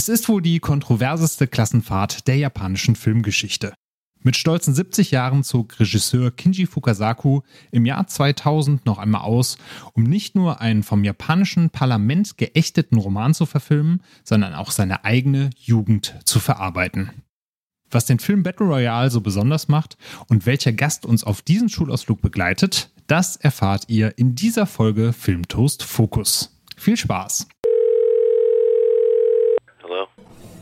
Es ist wohl die kontroverseste Klassenfahrt der japanischen Filmgeschichte. Mit stolzen 70 Jahren zog Regisseur Kinji Fukasaku im Jahr 2000 noch einmal aus, um nicht nur einen vom japanischen Parlament geächteten Roman zu verfilmen, sondern auch seine eigene Jugend zu verarbeiten. Was den Film Battle Royale so besonders macht und welcher Gast uns auf diesen Schulausflug begleitet, das erfahrt ihr in dieser Folge Filmtoast Fokus. Viel Spaß!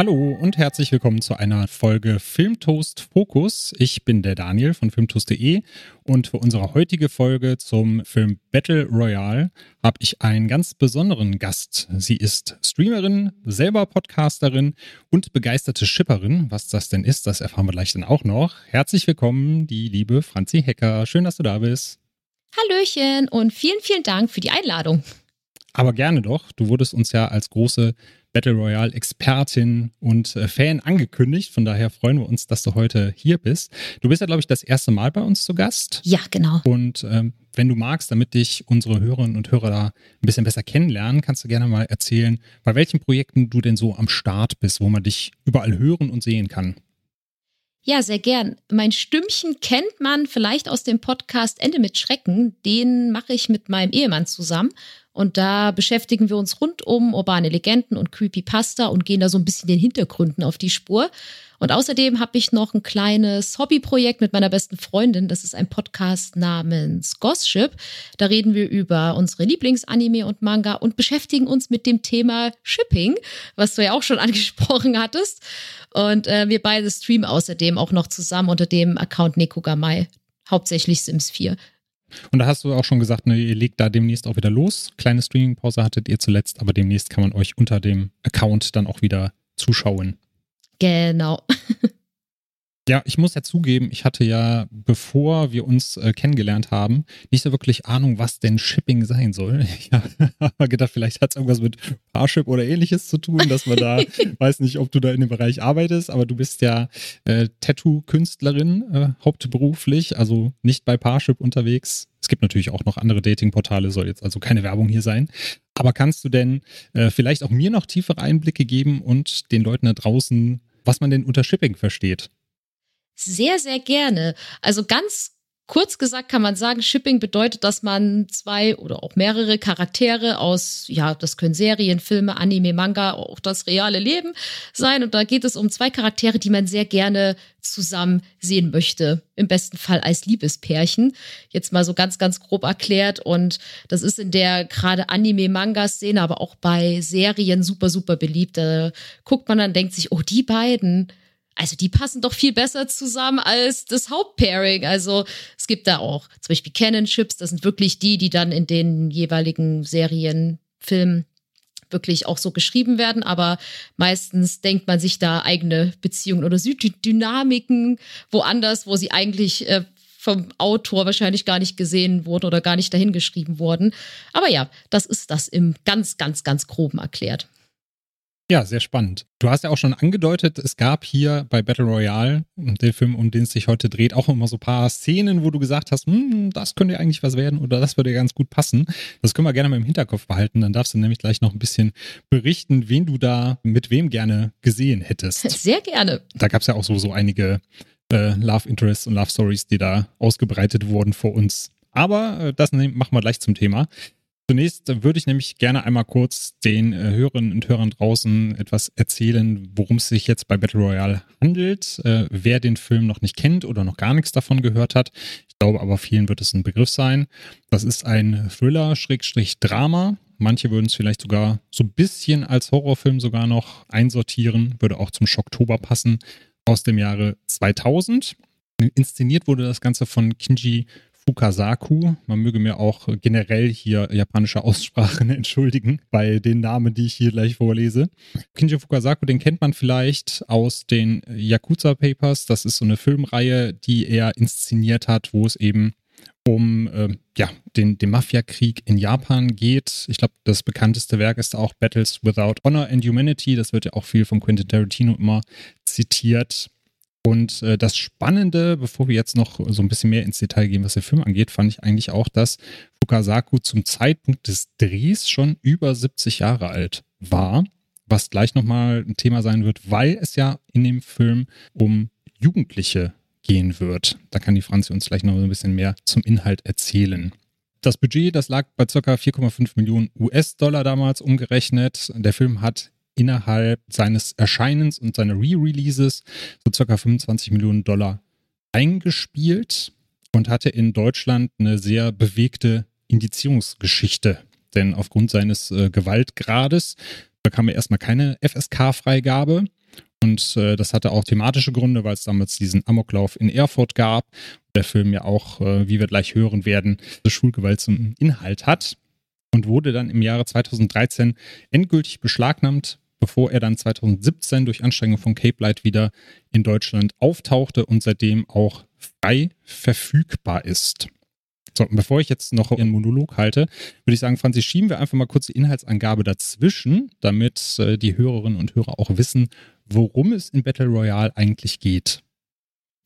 Hallo und herzlich willkommen zu einer Folge Filmtoast Fokus. Ich bin der Daniel von filmtoast.de und für unsere heutige Folge zum Film Battle Royale habe ich einen ganz besonderen Gast. Sie ist Streamerin, selber Podcasterin und begeisterte Shipperin. Was das denn ist, das erfahren wir gleich dann auch noch. Herzlich willkommen, die liebe Franzi Hecker. Schön, dass du da bist. Hallöchen und vielen, vielen Dank für die Einladung. Aber gerne doch. Du wurdest uns ja als große Battle Royale Expertin und äh, Fan angekündigt. Von daher freuen wir uns, dass du heute hier bist. Du bist ja, glaube ich, das erste Mal bei uns zu Gast. Ja, genau. Und ähm, wenn du magst, damit dich unsere Hörerinnen und Hörer da ein bisschen besser kennenlernen, kannst du gerne mal erzählen, bei welchen Projekten du denn so am Start bist, wo man dich überall hören und sehen kann. Ja, sehr gern. Mein Stimmchen kennt man vielleicht aus dem Podcast Ende mit Schrecken. Den mache ich mit meinem Ehemann zusammen. Und da beschäftigen wir uns rund um urbane Legenden und Creepypasta und gehen da so ein bisschen den Hintergründen auf die Spur. Und außerdem habe ich noch ein kleines Hobbyprojekt mit meiner besten Freundin. Das ist ein Podcast namens Gossip. Da reden wir über unsere Lieblingsanime und Manga und beschäftigen uns mit dem Thema Shipping, was du ja auch schon angesprochen hattest. Und äh, wir beide streamen außerdem auch noch zusammen unter dem Account Nekogamai, hauptsächlich Sims 4. Und da hast du auch schon gesagt, ne, ihr legt da demnächst auch wieder los. Kleine Streaming-Pause hattet ihr zuletzt, aber demnächst kann man euch unter dem Account dann auch wieder zuschauen. Genau. Ja, ich muss ja zugeben, ich hatte ja, bevor wir uns äh, kennengelernt haben, nicht so wirklich Ahnung, was denn Shipping sein soll. Ich habe gedacht, vielleicht hat es irgendwas mit Parship oder ähnliches zu tun, dass man da, weiß nicht, ob du da in dem Bereich arbeitest, aber du bist ja äh, Tattoo-Künstlerin äh, hauptberuflich, also nicht bei Parship unterwegs. Es gibt natürlich auch noch andere Dating-Portale, soll jetzt also keine Werbung hier sein. Aber kannst du denn äh, vielleicht auch mir noch tiefere Einblicke geben und den Leuten da draußen, was man denn unter Shipping versteht? Sehr, sehr gerne. Also ganz kurz gesagt kann man sagen, Shipping bedeutet, dass man zwei oder auch mehrere Charaktere aus, ja, das können Serien, Filme, Anime, Manga, auch das reale Leben sein. Und da geht es um zwei Charaktere, die man sehr gerne zusammen sehen möchte. Im besten Fall als Liebespärchen. Jetzt mal so ganz, ganz grob erklärt. Und das ist in der gerade Anime-Manga-Szene, aber auch bei Serien super, super beliebt. Da guckt man dann, denkt sich, oh, die beiden also die passen doch viel besser zusammen als das Hauptpairing. Also es gibt da auch zum Beispiel Canon-Chips, das sind wirklich die, die dann in den jeweiligen Serien, Filmen wirklich auch so geschrieben werden, aber meistens denkt man sich da eigene Beziehungen oder Dynamiken woanders, wo sie eigentlich äh, vom Autor wahrscheinlich gar nicht gesehen wurden oder gar nicht dahingeschrieben wurden. Aber ja, das ist das im ganz, ganz, ganz groben erklärt. Ja, sehr spannend. Du hast ja auch schon angedeutet, es gab hier bei Battle Royale, dem Film, um den es sich heute dreht, auch immer so ein paar Szenen, wo du gesagt hast, hm, das könnte eigentlich was werden oder das würde ganz gut passen. Das können wir gerne mal im Hinterkopf behalten. Dann darfst du nämlich gleich noch ein bisschen berichten, wen du da mit wem gerne gesehen hättest. Sehr gerne. Da gab es ja auch so, so einige äh, Love Interests und Love Stories, die da ausgebreitet wurden vor uns. Aber äh, das machen wir gleich zum Thema. Zunächst würde ich nämlich gerne einmal kurz den äh, Hörerinnen und Hörern draußen etwas erzählen, worum es sich jetzt bei Battle Royale handelt. Äh, wer den Film noch nicht kennt oder noch gar nichts davon gehört hat, ich glaube aber vielen wird es ein Begriff sein. Das ist ein Thriller-Drama. Manche würden es vielleicht sogar so ein bisschen als Horrorfilm sogar noch einsortieren, würde auch zum Schocktober passen, aus dem Jahre 2000. Inszeniert wurde das Ganze von Kinji Fukasaku. Man möge mir auch generell hier japanische Aussprachen entschuldigen bei den Namen, die ich hier gleich vorlese. Kinji Fukasaku, den kennt man vielleicht aus den Yakuza Papers. Das ist so eine Filmreihe, die er inszeniert hat, wo es eben um äh, ja, den, den Mafia-Krieg in Japan geht. Ich glaube, das bekannteste Werk ist auch Battles Without Honor and Humanity. Das wird ja auch viel von Quentin Tarantino immer zitiert. Und äh, das Spannende, bevor wir jetzt noch so ein bisschen mehr ins Detail gehen, was der Film angeht, fand ich eigentlich auch, dass Fukasaku zum Zeitpunkt des Drehs schon über 70 Jahre alt war, was gleich nochmal ein Thema sein wird, weil es ja in dem Film um Jugendliche gehen wird. Da kann die Franzi uns gleich noch ein bisschen mehr zum Inhalt erzählen. Das Budget, das lag bei ca. 4,5 Millionen US-Dollar damals umgerechnet. Der Film hat innerhalb seines Erscheinens und seiner Re-Releases so ca. 25 Millionen Dollar eingespielt und hatte in Deutschland eine sehr bewegte Indizierungsgeschichte. Denn aufgrund seines äh, Gewaltgrades bekam er erstmal keine FSK-Freigabe. Und äh, das hatte auch thematische Gründe, weil es damals diesen Amoklauf in Erfurt gab. Der Film ja auch, äh, wie wir gleich hören werden, Schulgewalt zum Inhalt hat und wurde dann im Jahre 2013 endgültig beschlagnahmt, bevor er dann 2017 durch Anstrengung von Cape Light wieder in Deutschland auftauchte und seitdem auch frei verfügbar ist. So, und bevor ich jetzt noch Ihren Monolog halte, würde ich sagen, Franzi, schieben wir einfach mal kurz die Inhaltsangabe dazwischen, damit äh, die Hörerinnen und Hörer auch wissen, worum es in Battle Royale eigentlich geht.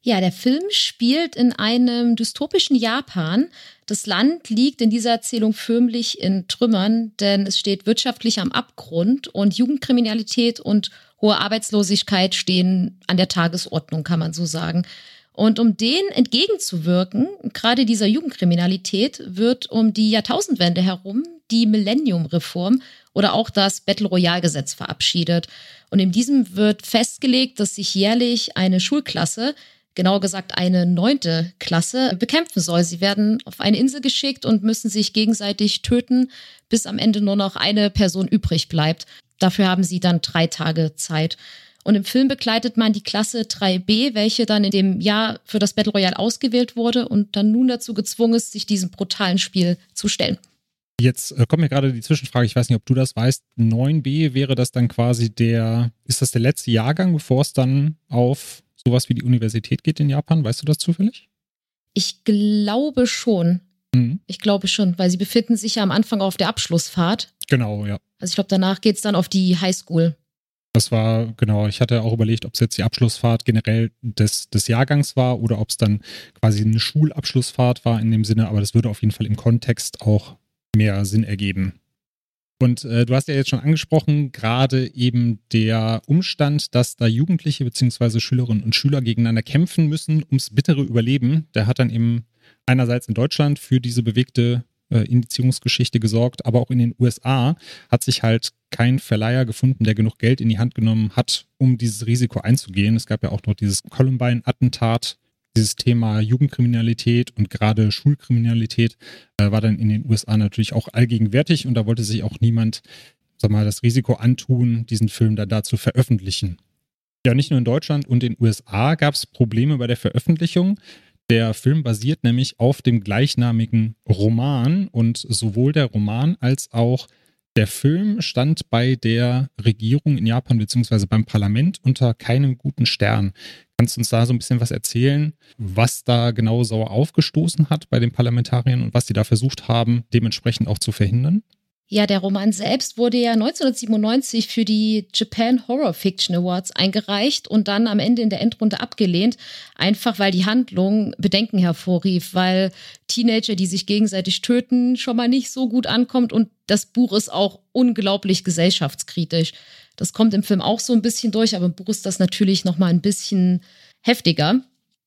Ja, der Film spielt in einem dystopischen Japan. Das Land liegt in dieser Erzählung förmlich in Trümmern, denn es steht wirtschaftlich am Abgrund und Jugendkriminalität und hohe Arbeitslosigkeit stehen an der Tagesordnung, kann man so sagen. Und um denen entgegenzuwirken, gerade dieser Jugendkriminalität, wird um die Jahrtausendwende herum die Millennium-Reform oder auch das Battle Royale-Gesetz verabschiedet. Und in diesem wird festgelegt, dass sich jährlich eine Schulklasse, genauer gesagt eine neunte Klasse, bekämpfen soll. Sie werden auf eine Insel geschickt und müssen sich gegenseitig töten, bis am Ende nur noch eine Person übrig bleibt. Dafür haben sie dann drei Tage Zeit. Und im Film begleitet man die Klasse 3b, welche dann in dem Jahr für das Battle Royale ausgewählt wurde und dann nun dazu gezwungen ist, sich diesem brutalen Spiel zu stellen. Jetzt äh, kommt mir gerade die Zwischenfrage, ich weiß nicht, ob du das weißt. 9b wäre das dann quasi der, ist das der letzte Jahrgang, bevor es dann auf sowas wie die Universität geht in Japan? Weißt du das zufällig? Ich glaube schon. Mhm. Ich glaube schon, weil sie befinden sich ja am Anfang auf der Abschlussfahrt. Genau, ja. Also ich glaube, danach geht es dann auf die Highschool. Das war, genau, ich hatte auch überlegt, ob es jetzt die Abschlussfahrt generell des, des Jahrgangs war oder ob es dann quasi eine Schulabschlussfahrt war in dem Sinne, aber das würde auf jeden Fall im Kontext auch mehr Sinn ergeben. Und äh, du hast ja jetzt schon angesprochen, gerade eben der Umstand, dass da Jugendliche bzw. Schülerinnen und Schüler gegeneinander kämpfen müssen ums bittere Überleben, der hat dann eben einerseits in Deutschland für diese bewegte äh, Indizierungsgeschichte gesorgt, aber auch in den USA hat sich halt kein Verleiher gefunden, der genug Geld in die Hand genommen hat, um dieses Risiko einzugehen. Es gab ja auch noch dieses Columbine-Attentat dieses Thema Jugendkriminalität und gerade Schulkriminalität äh, war dann in den USA natürlich auch allgegenwärtig und da wollte sich auch niemand, sag mal, das Risiko antun, diesen Film da, da zu veröffentlichen. Ja, nicht nur in Deutschland und in den USA gab es Probleme bei der Veröffentlichung. Der Film basiert nämlich auf dem gleichnamigen Roman und sowohl der Roman als auch der Film stand bei der Regierung in Japan bzw. beim Parlament unter keinem guten Stern. Kannst du uns da so ein bisschen was erzählen, was da genau sauer aufgestoßen hat bei den Parlamentariern und was sie da versucht haben, dementsprechend auch zu verhindern? Ja, der Roman selbst wurde ja 1997 für die Japan Horror Fiction Awards eingereicht und dann am Ende in der Endrunde abgelehnt, einfach weil die Handlung Bedenken hervorrief, weil Teenager, die sich gegenseitig töten, schon mal nicht so gut ankommt und das Buch ist auch unglaublich gesellschaftskritisch. Das kommt im Film auch so ein bisschen durch, aber im Buch ist das natürlich noch mal ein bisschen heftiger.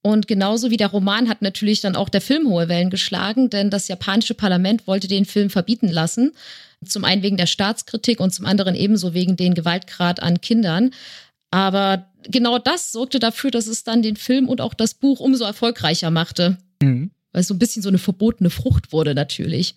Und genauso wie der Roman hat natürlich dann auch der Film hohe Wellen geschlagen, denn das japanische Parlament wollte den Film verbieten lassen. Zum einen wegen der Staatskritik und zum anderen ebenso wegen den Gewaltgrad an Kindern. Aber genau das sorgte dafür, dass es dann den Film und auch das Buch umso erfolgreicher machte. Mhm. Weil es so ein bisschen so eine verbotene Frucht wurde natürlich.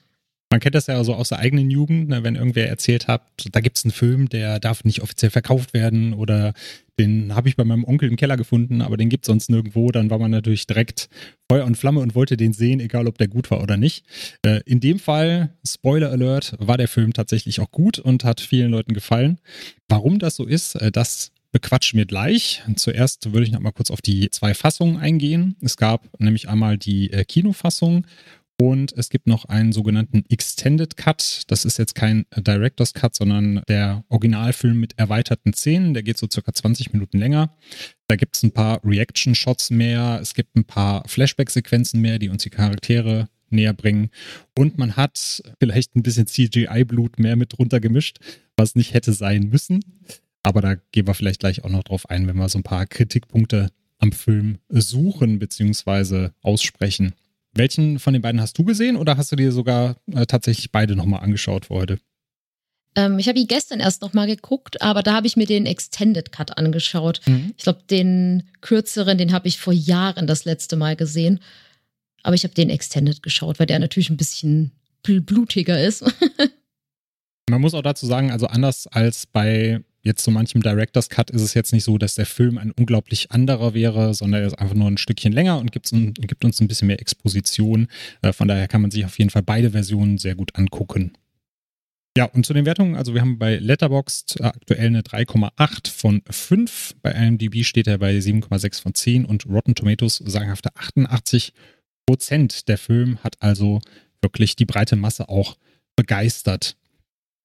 Man kennt das ja so aus der eigenen Jugend, ne, wenn irgendwer erzählt hat, da gibt es einen Film, der darf nicht offiziell verkauft werden oder den habe ich bei meinem Onkel im Keller gefunden, aber den gibt es sonst nirgendwo. Dann war man natürlich direkt Feuer und Flamme und wollte den sehen, egal ob der gut war oder nicht. Äh, in dem Fall, Spoiler Alert, war der Film tatsächlich auch gut und hat vielen Leuten gefallen. Warum das so ist, äh, das bequatschen wir gleich. Zuerst würde ich noch mal kurz auf die zwei Fassungen eingehen. Es gab nämlich einmal die äh, Kinofassung und es gibt noch einen sogenannten Extended Cut. Das ist jetzt kein Director's Cut, sondern der Originalfilm mit erweiterten Szenen. Der geht so circa 20 Minuten länger. Da gibt es ein paar Reaction-Shots mehr. Es gibt ein paar Flashback-Sequenzen mehr, die uns die Charaktere näher bringen. Und man hat vielleicht ein bisschen CGI-Blut mehr mit drunter gemischt, was nicht hätte sein müssen. Aber da gehen wir vielleicht gleich auch noch drauf ein, wenn wir so ein paar Kritikpunkte am Film suchen bzw. aussprechen. Welchen von den beiden hast du gesehen oder hast du dir sogar äh, tatsächlich beide nochmal angeschaut für heute? Ähm, ich habe ihn gestern erst nochmal geguckt, aber da habe ich mir den Extended Cut angeschaut. Mhm. Ich glaube, den kürzeren, den habe ich vor Jahren das letzte Mal gesehen. Aber ich habe den Extended geschaut, weil der natürlich ein bisschen blutiger ist. Man muss auch dazu sagen, also anders als bei jetzt so manchem Director's Cut ist es jetzt nicht so, dass der Film ein unglaublich anderer wäre, sondern er ist einfach nur ein Stückchen länger und gibt, gibt uns ein bisschen mehr Exposition. Äh, von daher kann man sich auf jeden Fall beide Versionen sehr gut angucken. Ja, und zu den Wertungen, also wir haben bei Letterboxd aktuell eine 3,8 von 5. Bei IMDb steht er bei 7,6 von 10 und Rotten Tomatoes sagenhafte 88 Prozent. Der Film hat also wirklich die breite Masse auch begeistert.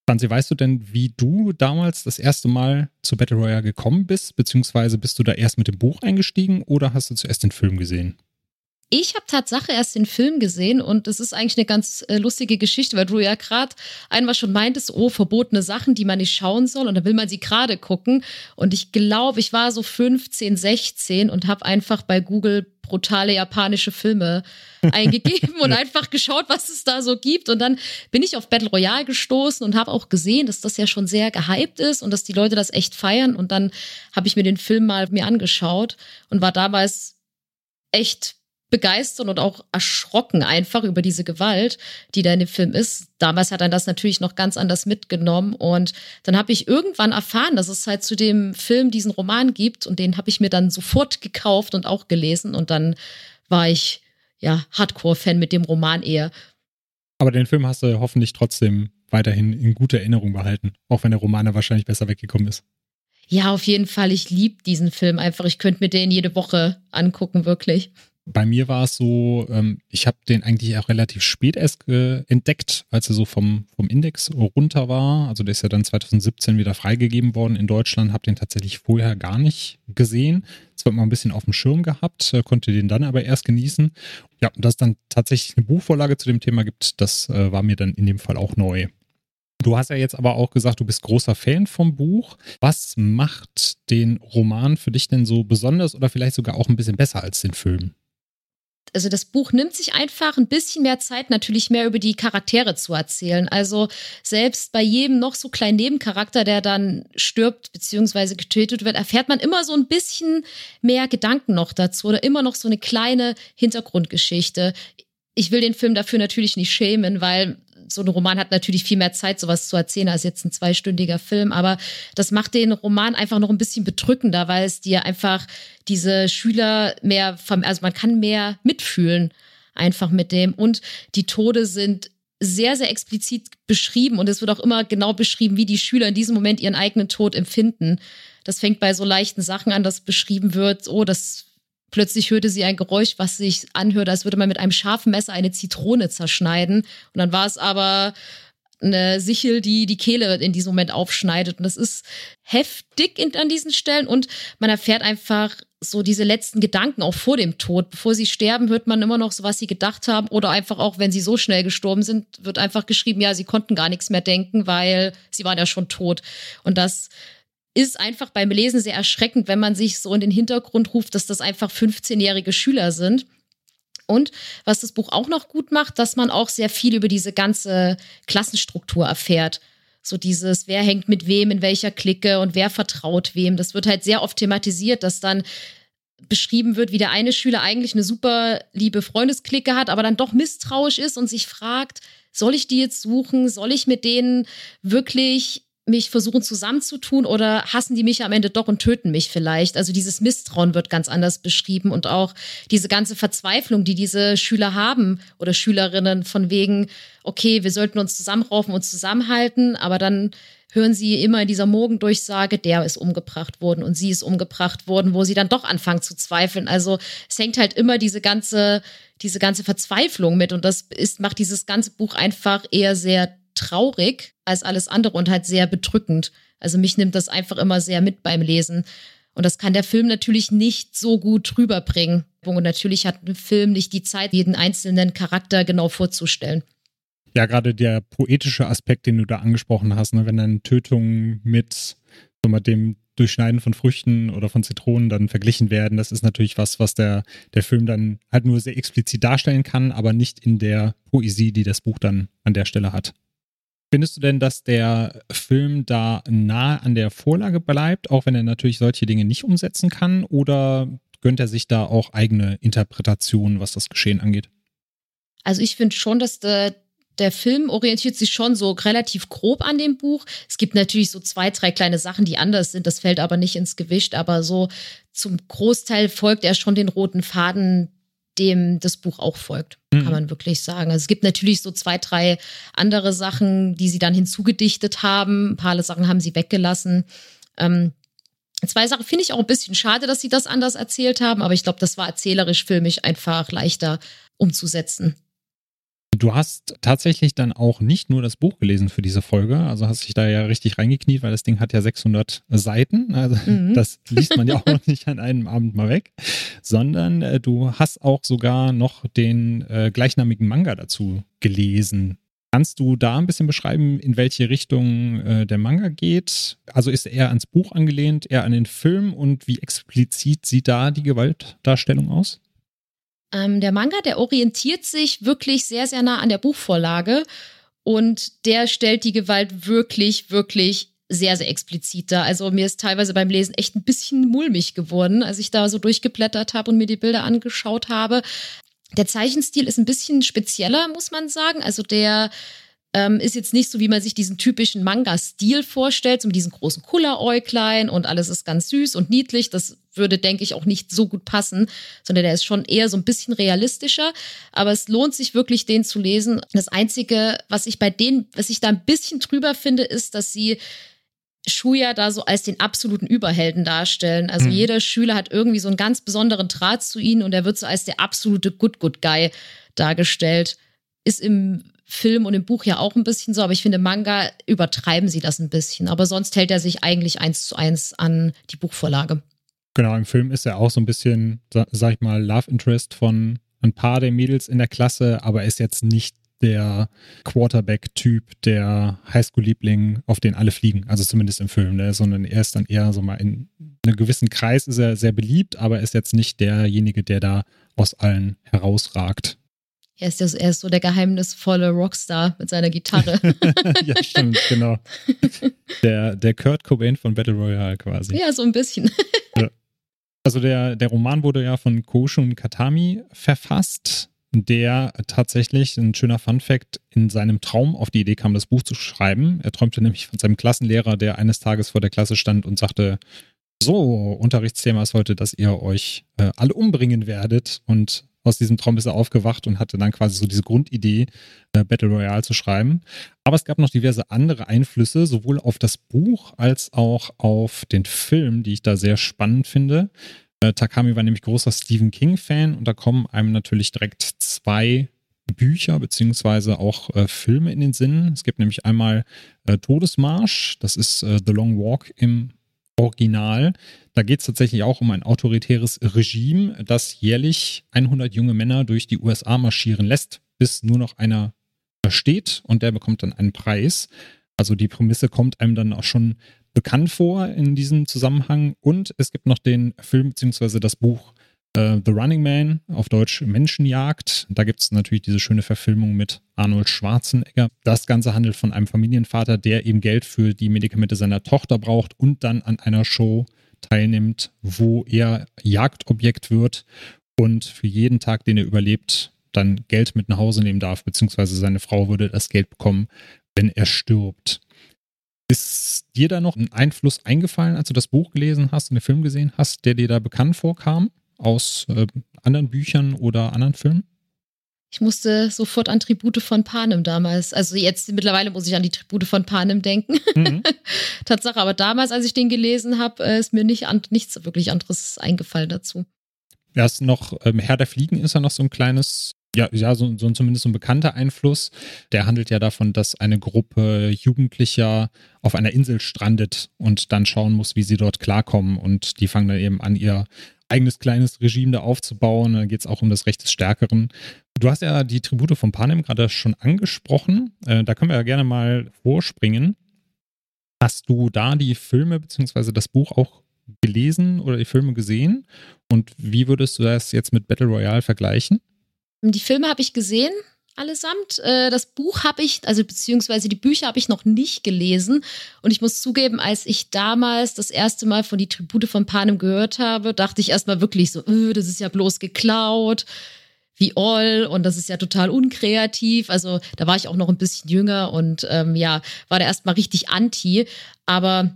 Franzi, weißt du denn, wie du damals das erste Mal zu Battle Royale gekommen bist? Beziehungsweise bist du da erst mit dem Buch eingestiegen oder hast du zuerst den Film gesehen? Ich habe Tatsache erst den Film gesehen und es ist eigentlich eine ganz äh, lustige Geschichte, weil du ja gerade einmal schon meintest, oh, verbotene Sachen, die man nicht schauen soll und dann will man sie gerade gucken. Und ich glaube, ich war so 15, 16 und habe einfach bei Google brutale japanische Filme eingegeben und einfach geschaut, was es da so gibt. Und dann bin ich auf Battle Royale gestoßen und habe auch gesehen, dass das ja schon sehr gehypt ist und dass die Leute das echt feiern. Und dann habe ich mir den Film mal mir angeschaut und war damals echt begeistert und auch erschrocken einfach über diese Gewalt, die da in dem Film ist. Damals hat er das natürlich noch ganz anders mitgenommen und dann habe ich irgendwann erfahren, dass es halt zu dem Film diesen Roman gibt und den habe ich mir dann sofort gekauft und auch gelesen und dann war ich ja Hardcore-Fan mit dem Roman eher. Aber den Film hast du hoffentlich trotzdem weiterhin in guter Erinnerung behalten, auch wenn der Roman wahrscheinlich besser weggekommen ist. Ja, auf jeden Fall. Ich liebe diesen Film einfach. Ich könnte mir den jede Woche angucken, wirklich bei mir war es so, ähm, ich habe den eigentlich auch relativ spät erst äh, entdeckt, als er so vom, vom Index runter war. Also der ist ja dann 2017 wieder freigegeben worden in Deutschland, habe den tatsächlich vorher gar nicht gesehen. Zwar mal ein bisschen auf dem Schirm gehabt, äh, konnte den dann aber erst genießen. Ja, und dass es dann tatsächlich eine Buchvorlage zu dem Thema gibt, das äh, war mir dann in dem Fall auch neu. Du hast ja jetzt aber auch gesagt, du bist großer Fan vom Buch. Was macht den Roman für dich denn so besonders oder vielleicht sogar auch ein bisschen besser als den Film? Also das Buch nimmt sich einfach ein bisschen mehr Zeit, natürlich mehr über die Charaktere zu erzählen. Also selbst bei jedem noch so kleinen Nebencharakter, der dann stirbt bzw. getötet wird, erfährt man immer so ein bisschen mehr Gedanken noch dazu oder immer noch so eine kleine Hintergrundgeschichte. Ich will den Film dafür natürlich nicht schämen, weil so ein Roman hat natürlich viel mehr Zeit, sowas zu erzählen, als jetzt ein zweistündiger Film. Aber das macht den Roman einfach noch ein bisschen bedrückender, weil es dir einfach diese Schüler mehr, also man kann mehr mitfühlen einfach mit dem. Und die Tode sind sehr, sehr explizit beschrieben und es wird auch immer genau beschrieben, wie die Schüler in diesem Moment ihren eigenen Tod empfinden. Das fängt bei so leichten Sachen an, dass beschrieben wird, oh, das Plötzlich hörte sie ein Geräusch, was sich anhörte, als würde man mit einem scharfen Messer eine Zitrone zerschneiden. Und dann war es aber eine Sichel, die die Kehle in diesem Moment aufschneidet. Und das ist heftig in, an diesen Stellen. Und man erfährt einfach so diese letzten Gedanken auch vor dem Tod. Bevor sie sterben, hört man immer noch so, was sie gedacht haben. Oder einfach auch, wenn sie so schnell gestorben sind, wird einfach geschrieben, ja, sie konnten gar nichts mehr denken, weil sie waren ja schon tot. Und das ist einfach beim Lesen sehr erschreckend, wenn man sich so in den Hintergrund ruft, dass das einfach 15-jährige Schüler sind. Und was das Buch auch noch gut macht, dass man auch sehr viel über diese ganze Klassenstruktur erfährt. So dieses, wer hängt mit wem in welcher Clique und wer vertraut wem. Das wird halt sehr oft thematisiert, dass dann beschrieben wird, wie der eine Schüler eigentlich eine super liebe Freundesklicke hat, aber dann doch misstrauisch ist und sich fragt, soll ich die jetzt suchen? Soll ich mit denen wirklich mich versuchen zusammenzutun oder hassen die mich am Ende doch und töten mich vielleicht? Also dieses Misstrauen wird ganz anders beschrieben und auch diese ganze Verzweiflung, die diese Schüler haben oder Schülerinnen von wegen, okay, wir sollten uns zusammenraufen und zusammenhalten, aber dann hören sie immer in dieser Morgendurchsage, der ist umgebracht worden und sie ist umgebracht worden, wo sie dann doch anfangen zu zweifeln. Also es hängt halt immer diese ganze, diese ganze Verzweiflung mit und das ist, macht dieses ganze Buch einfach eher sehr traurig als alles andere und halt sehr bedrückend. Also mich nimmt das einfach immer sehr mit beim Lesen. Und das kann der Film natürlich nicht so gut rüberbringen. Und natürlich hat ein Film nicht die Zeit, jeden einzelnen Charakter genau vorzustellen. Ja, gerade der poetische Aspekt, den du da angesprochen hast, ne, wenn dann Tötungen mit so mit dem Durchschneiden von Früchten oder von Zitronen dann verglichen werden, das ist natürlich was, was der, der Film dann halt nur sehr explizit darstellen kann, aber nicht in der Poesie, die das Buch dann an der Stelle hat. Findest du denn, dass der Film da nah an der Vorlage bleibt, auch wenn er natürlich solche Dinge nicht umsetzen kann? Oder gönnt er sich da auch eigene Interpretationen, was das Geschehen angeht? Also ich finde schon, dass der, der Film orientiert sich schon so relativ grob an dem Buch. Es gibt natürlich so zwei, drei kleine Sachen, die anders sind. Das fällt aber nicht ins Gewicht. Aber so zum Großteil folgt er schon den roten Faden, dem das Buch auch folgt, mhm. kann man wirklich sagen. Also es gibt natürlich so zwei, drei andere Sachen, die sie dann hinzugedichtet haben. Ein paar Sachen haben sie weggelassen. Ähm, zwei Sachen finde ich auch ein bisschen schade, dass sie das anders erzählt haben, aber ich glaube, das war erzählerisch filmisch einfach leichter umzusetzen. Du hast tatsächlich dann auch nicht nur das Buch gelesen für diese Folge, also hast dich da ja richtig reingekniet, weil das Ding hat ja 600 Seiten. Also mhm. das liest man ja auch nicht an einem Abend mal weg, sondern äh, du hast auch sogar noch den äh, gleichnamigen Manga dazu gelesen. Kannst du da ein bisschen beschreiben, in welche Richtung äh, der Manga geht? Also ist er ans Buch angelehnt, eher an den Film und wie explizit sieht da die Gewaltdarstellung aus? Ähm, der Manga, der orientiert sich wirklich sehr, sehr nah an der Buchvorlage und der stellt die Gewalt wirklich, wirklich sehr, sehr explizit dar. Also mir ist teilweise beim Lesen echt ein bisschen mulmig geworden, als ich da so durchgeblättert habe und mir die Bilder angeschaut habe. Der Zeichenstil ist ein bisschen spezieller, muss man sagen. Also der ähm, ist jetzt nicht so, wie man sich diesen typischen Manga-Stil vorstellt, so mit diesen großen Kulleräuglein und alles ist ganz süß und niedlich. Das würde, denke ich, auch nicht so gut passen, sondern der ist schon eher so ein bisschen realistischer. Aber es lohnt sich wirklich, den zu lesen. Das Einzige, was ich bei denen, was ich da ein bisschen drüber finde, ist, dass sie Schuya da so als den absoluten Überhelden darstellen. Also mhm. jeder Schüler hat irgendwie so einen ganz besonderen Draht zu ihnen und er wird so als der absolute Good Good Guy dargestellt. Ist im Film und im Buch ja auch ein bisschen so, aber ich finde, Manga übertreiben sie das ein bisschen. Aber sonst hält er sich eigentlich eins zu eins an die Buchvorlage. Genau, im Film ist er auch so ein bisschen, sag ich mal, Love Interest von ein paar der Mädels in der Klasse, aber ist jetzt nicht der Quarterback-Typ, der Highschool-Liebling, auf den alle fliegen. Also zumindest im Film, ne? sondern er ist dann eher so mal in einem gewissen Kreis ist er sehr beliebt, aber ist jetzt nicht derjenige, der da aus allen herausragt. Er ist, ja so, er ist so der geheimnisvolle Rockstar mit seiner Gitarre. ja, stimmt, genau. Der, der Kurt Cobain von Battle Royale quasi. Ja, so ein bisschen. Ja. Also der, der Roman wurde ja von Koshun Katami verfasst, der tatsächlich, ein schöner Funfact, in seinem Traum auf die Idee kam, das Buch zu schreiben. Er träumte nämlich von seinem Klassenlehrer, der eines Tages vor der Klasse stand und sagte, so, Unterrichtsthema ist heute, dass ihr euch äh, alle umbringen werdet und aus diesem Traum ist er aufgewacht und hatte dann quasi so diese Grundidee, äh, Battle Royale zu schreiben. Aber es gab noch diverse andere Einflüsse, sowohl auf das Buch als auch auf den Film, die ich da sehr spannend finde. Äh, Takami war nämlich großer Stephen King-Fan und da kommen einem natürlich direkt zwei Bücher beziehungsweise auch äh, Filme in den Sinn. Es gibt nämlich einmal äh, Todesmarsch, das ist äh, The Long Walk im Original. Da geht es tatsächlich auch um ein autoritäres Regime, das jährlich 100 junge Männer durch die USA marschieren lässt, bis nur noch einer steht und der bekommt dann einen Preis. Also die Prämisse kommt einem dann auch schon bekannt vor in diesem Zusammenhang. Und es gibt noch den Film bzw. das Buch äh, The Running Man, auf Deutsch Menschenjagd. Da gibt es natürlich diese schöne Verfilmung mit Arnold Schwarzenegger. Das Ganze handelt von einem Familienvater, der eben Geld für die Medikamente seiner Tochter braucht und dann an einer Show teilnimmt, wo er Jagdobjekt wird und für jeden Tag, den er überlebt, dann Geld mit nach Hause nehmen darf, beziehungsweise seine Frau würde das Geld bekommen, wenn er stirbt. Ist dir da noch ein Einfluss eingefallen, als du das Buch gelesen hast und den Film gesehen hast, der dir da bekannt vorkam aus äh, anderen Büchern oder anderen Filmen? Ich musste sofort an Tribute von Panem damals. Also jetzt mittlerweile muss ich an die Tribute von Panem denken. Mhm. Tatsache, aber damals, als ich den gelesen habe, äh, ist mir nicht an, nichts wirklich anderes eingefallen dazu. Ja, ist noch, ähm, Herr der Fliegen ist ja noch so ein kleines ja, ja so, so zumindest so ein bekannter Einfluss. Der handelt ja davon, dass eine Gruppe Jugendlicher auf einer Insel strandet und dann schauen muss, wie sie dort klarkommen. Und die fangen dann eben an, ihr eigenes kleines Regime da aufzubauen. Da geht es auch um das Recht des Stärkeren. Du hast ja die Tribute von Panem gerade schon angesprochen. Äh, da können wir ja gerne mal vorspringen. Hast du da die Filme bzw. das Buch auch gelesen oder die Filme gesehen? Und wie würdest du das jetzt mit Battle Royale vergleichen? Die Filme habe ich gesehen, allesamt. Äh, das Buch habe ich, also beziehungsweise die Bücher habe ich noch nicht gelesen. Und ich muss zugeben, als ich damals das erste Mal von die Tribute von Panem gehört habe, dachte ich erstmal wirklich so, öh, das ist ja bloß geklaut. Wie all und das ist ja total unkreativ. Also da war ich auch noch ein bisschen jünger und ähm, ja, war da erstmal richtig anti. Aber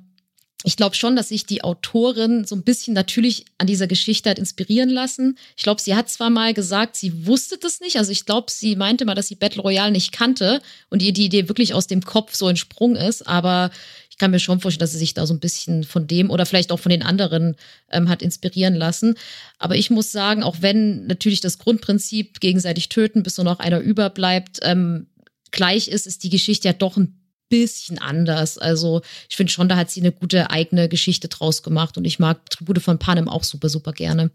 ich glaube schon, dass sich die Autorin so ein bisschen natürlich an dieser Geschichte hat inspirieren lassen. Ich glaube, sie hat zwar mal gesagt, sie wusste das nicht. Also ich glaube, sie meinte mal, dass sie Battle Royale nicht kannte und ihr die Idee wirklich aus dem Kopf so entsprungen ist. Aber ich kann mir schon vorstellen, dass sie sich da so ein bisschen von dem oder vielleicht auch von den anderen ähm, hat inspirieren lassen. Aber ich muss sagen, auch wenn natürlich das Grundprinzip gegenseitig töten, bis nur noch einer überbleibt, ähm, gleich ist, ist die Geschichte ja doch ein bisschen anders. Also ich finde schon, da hat sie eine gute eigene Geschichte draus gemacht und ich mag Tribute von Panem auch super, super gerne.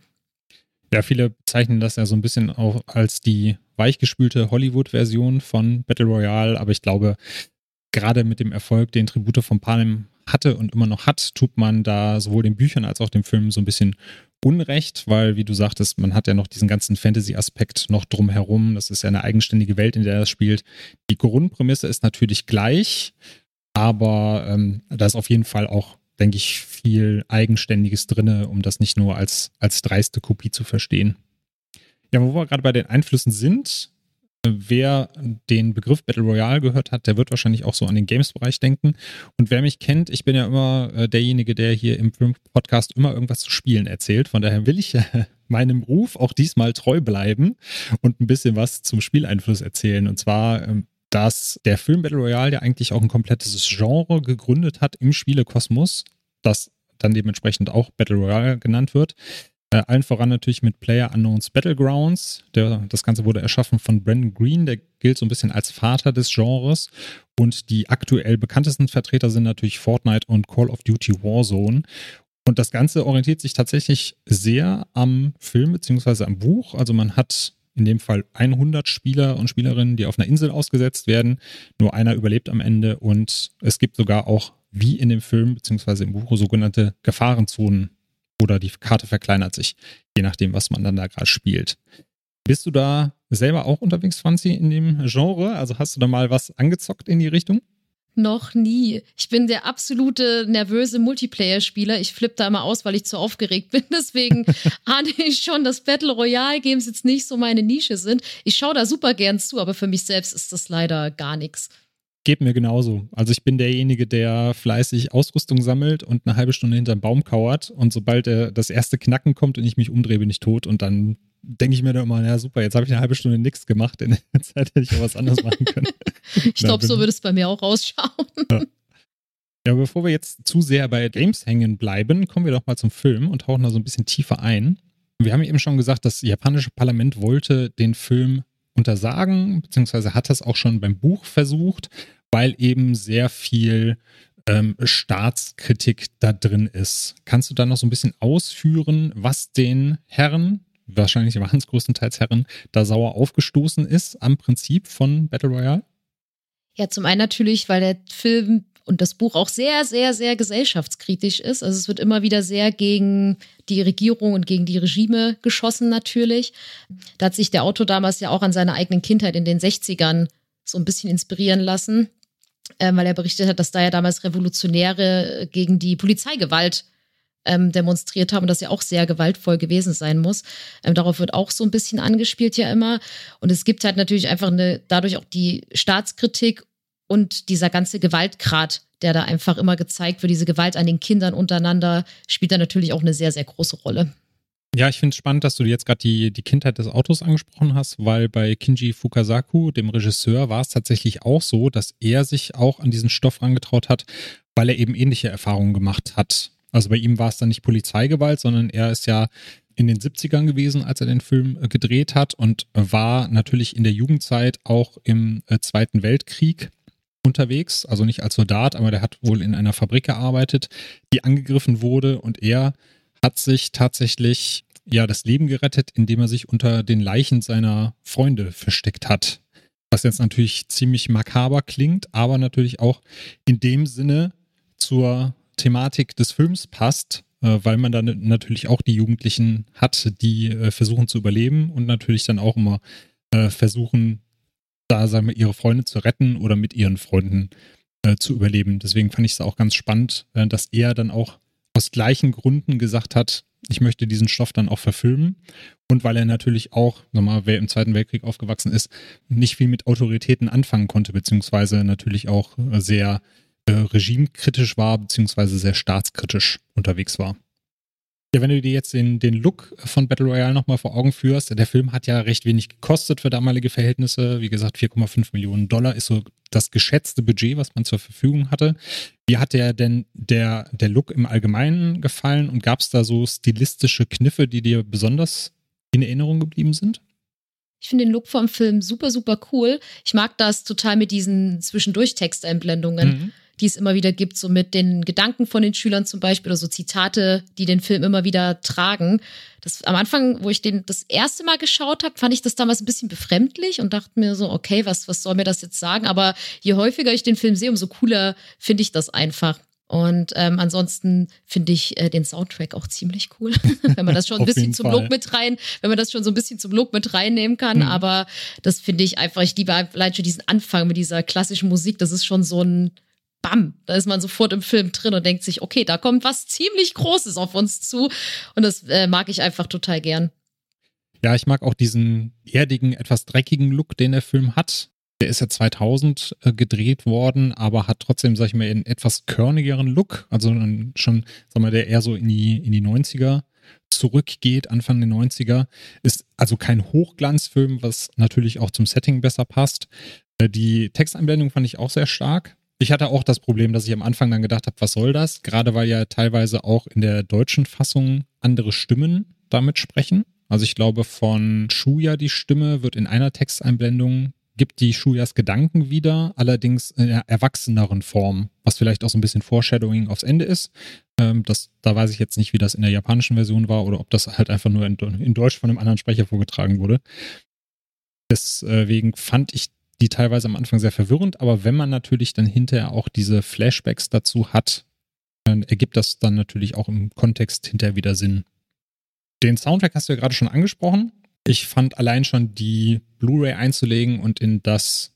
Ja, viele bezeichnen das ja so ein bisschen auch als die weichgespülte Hollywood-Version von Battle Royale, aber ich glaube, gerade mit dem Erfolg, den Tribute von Panem hatte und immer noch hat, tut man da sowohl den Büchern als auch dem Film so ein bisschen Unrecht, weil, wie du sagtest, man hat ja noch diesen ganzen Fantasy-Aspekt noch drumherum. Das ist ja eine eigenständige Welt, in der das spielt. Die Grundprämisse ist natürlich gleich, aber ähm, da ist auf jeden Fall auch, denke ich, viel Eigenständiges drin, um das nicht nur als, als dreiste Kopie zu verstehen. Ja, wo wir gerade bei den Einflüssen sind, Wer den Begriff Battle Royale gehört hat, der wird wahrscheinlich auch so an den Games-Bereich denken. Und wer mich kennt, ich bin ja immer äh, derjenige, der hier im Podcast immer irgendwas zu spielen erzählt. Von daher will ich meinem Ruf auch diesmal treu bleiben und ein bisschen was zum Spieleinfluss erzählen. Und zwar, ähm, dass der Film Battle Royale ja eigentlich auch ein komplettes Genre gegründet hat im Spielekosmos, das dann dementsprechend auch Battle Royale genannt wird. Äh, allen voran natürlich mit Player Unknowns Battlegrounds. Der, das Ganze wurde erschaffen von Brandon Green, der gilt so ein bisschen als Vater des Genres. Und die aktuell bekanntesten Vertreter sind natürlich Fortnite und Call of Duty Warzone. Und das Ganze orientiert sich tatsächlich sehr am Film bzw. am Buch. Also man hat in dem Fall 100 Spieler und Spielerinnen, die auf einer Insel ausgesetzt werden. Nur einer überlebt am Ende und es gibt sogar auch, wie in dem Film bzw. im Buch, sogenannte Gefahrenzonen oder die Karte verkleinert sich, je nachdem, was man dann da gerade spielt. Bist du da selber auch unterwegs, Franzi, in dem Genre? Also hast du da mal was angezockt in die Richtung? Noch nie. Ich bin der absolute nervöse Multiplayer-Spieler. Ich flippe da immer aus, weil ich zu aufgeregt bin. Deswegen ahne ich schon, dass Battle Royale Games jetzt nicht so meine Nische sind. Ich schaue da super gern zu, aber für mich selbst ist das leider gar nichts. Geht mir genauso. Also ich bin derjenige, der fleißig Ausrüstung sammelt und eine halbe Stunde hinterm Baum kauert und sobald er das erste Knacken kommt und ich mich umdrehe, bin ich tot und dann denke ich mir dann immer, ja super, jetzt habe ich eine halbe Stunde nichts gemacht, in der Zeit hätte ich auch was anderes machen können. ich glaube, so würde es bei mir auch ausschauen. Ja. ja, bevor wir jetzt zu sehr bei Games hängen bleiben, kommen wir doch mal zum Film und tauchen da so ein bisschen tiefer ein. Wir haben eben schon gesagt, das japanische Parlament wollte den Film untersagen, beziehungsweise hat das auch schon beim Buch versucht, weil eben sehr viel ähm, Staatskritik da drin ist. Kannst du da noch so ein bisschen ausführen, was den Herren, wahrscheinlich waren es größtenteils Herren, da sauer aufgestoßen ist am Prinzip von Battle Royale? Ja, zum einen natürlich, weil der Film und das Buch auch sehr, sehr, sehr gesellschaftskritisch ist. Also es wird immer wieder sehr gegen die Regierung und gegen die Regime geschossen natürlich. Da hat sich der Autor damals ja auch an seiner eigenen Kindheit in den 60ern so ein bisschen inspirieren lassen, äh, weil er berichtet hat, dass da ja damals Revolutionäre gegen die Polizeigewalt ähm, demonstriert haben und das ja auch sehr gewaltvoll gewesen sein muss. Ähm, darauf wird auch so ein bisschen angespielt ja immer. Und es gibt halt natürlich einfach eine, dadurch auch die Staatskritik und dieser ganze Gewaltgrad, der da einfach immer gezeigt wird, diese Gewalt an den Kindern untereinander, spielt da natürlich auch eine sehr, sehr große Rolle. Ja, ich finde es spannend, dass du jetzt gerade die, die Kindheit des Autos angesprochen hast, weil bei Kinji Fukasaku, dem Regisseur, war es tatsächlich auch so, dass er sich auch an diesen Stoff rangetraut hat, weil er eben ähnliche Erfahrungen gemacht hat. Also bei ihm war es dann nicht Polizeigewalt, sondern er ist ja in den 70ern gewesen, als er den Film äh, gedreht hat und war natürlich in der Jugendzeit auch im äh, Zweiten Weltkrieg unterwegs, also nicht als Soldat, aber der hat wohl in einer Fabrik gearbeitet, die angegriffen wurde und er hat sich tatsächlich ja das Leben gerettet, indem er sich unter den Leichen seiner Freunde versteckt hat. Was jetzt natürlich ziemlich makaber klingt, aber natürlich auch in dem Sinne zur Thematik des Films passt, äh, weil man dann natürlich auch die Jugendlichen hat, die äh, versuchen zu überleben und natürlich dann auch immer äh, versuchen, da sagen ihre Freunde zu retten oder mit ihren Freunden zu überleben. Deswegen fand ich es auch ganz spannend, dass er dann auch aus gleichen Gründen gesagt hat, ich möchte diesen Stoff dann auch verfilmen. Und weil er natürlich auch, nochmal, wer im Zweiten Weltkrieg aufgewachsen ist, nicht viel mit Autoritäten anfangen konnte, beziehungsweise natürlich auch sehr äh, regimekritisch war, beziehungsweise sehr staatskritisch unterwegs war. Ja, wenn du dir jetzt den, den Look von Battle Royale nochmal vor Augen führst, der Film hat ja recht wenig gekostet für damalige Verhältnisse. Wie gesagt, 4,5 Millionen Dollar ist so das geschätzte Budget, was man zur Verfügung hatte. Wie hat dir denn der, der Look im Allgemeinen gefallen und gab es da so stilistische Kniffe, die dir besonders in Erinnerung geblieben sind? Ich finde den Look vom Film super, super cool. Ich mag das total mit diesen Zwischendurch-Texteinblendungen. Mhm die es immer wieder gibt, so mit den Gedanken von den Schülern zum Beispiel oder so Zitate, die den Film immer wieder tragen. Das, am Anfang, wo ich den das erste Mal geschaut habe, fand ich das damals ein bisschen befremdlich und dachte mir so, okay, was, was soll mir das jetzt sagen? Aber je häufiger ich den Film sehe, umso cooler finde ich das einfach. Und ähm, ansonsten finde ich äh, den Soundtrack auch ziemlich cool, wenn man das schon ein bisschen zum Fall. Look mit rein, wenn man das schon so ein bisschen zum Look mit reinnehmen kann. Mhm. Aber das finde ich einfach, ich liebe allein schon diesen Anfang mit dieser klassischen Musik. Das ist schon so ein bam, da ist man sofort im Film drin und denkt sich, okay, da kommt was ziemlich Großes auf uns zu. Und das äh, mag ich einfach total gern. Ja, ich mag auch diesen erdigen, etwas dreckigen Look, den der Film hat. Der ist ja 2000 äh, gedreht worden, aber hat trotzdem, sag ich mal, einen etwas körnigeren Look. Also schon, sag mal, der eher so in die, in die 90er zurückgeht, Anfang der 90er. Ist also kein Hochglanzfilm, was natürlich auch zum Setting besser passt. Äh, die Texteinblendung fand ich auch sehr stark. Ich hatte auch das Problem, dass ich am Anfang dann gedacht habe, was soll das? Gerade weil ja teilweise auch in der deutschen Fassung andere Stimmen damit sprechen. Also ich glaube, von Shuya die Stimme wird in einer Texteinblendung gibt die Shuyas Gedanken wieder, allerdings in einer erwachseneren Form, was vielleicht auch so ein bisschen Foreshadowing aufs Ende ist. Ähm, das, da weiß ich jetzt nicht, wie das in der japanischen Version war oder ob das halt einfach nur in, in Deutsch von einem anderen Sprecher vorgetragen wurde. Deswegen fand ich die teilweise am Anfang sehr verwirrend, aber wenn man natürlich dann hinterher auch diese Flashbacks dazu hat, dann ergibt das dann natürlich auch im Kontext hinterher wieder Sinn. Den Soundtrack hast du ja gerade schon angesprochen. Ich fand allein schon die Blu-ray einzulegen und in das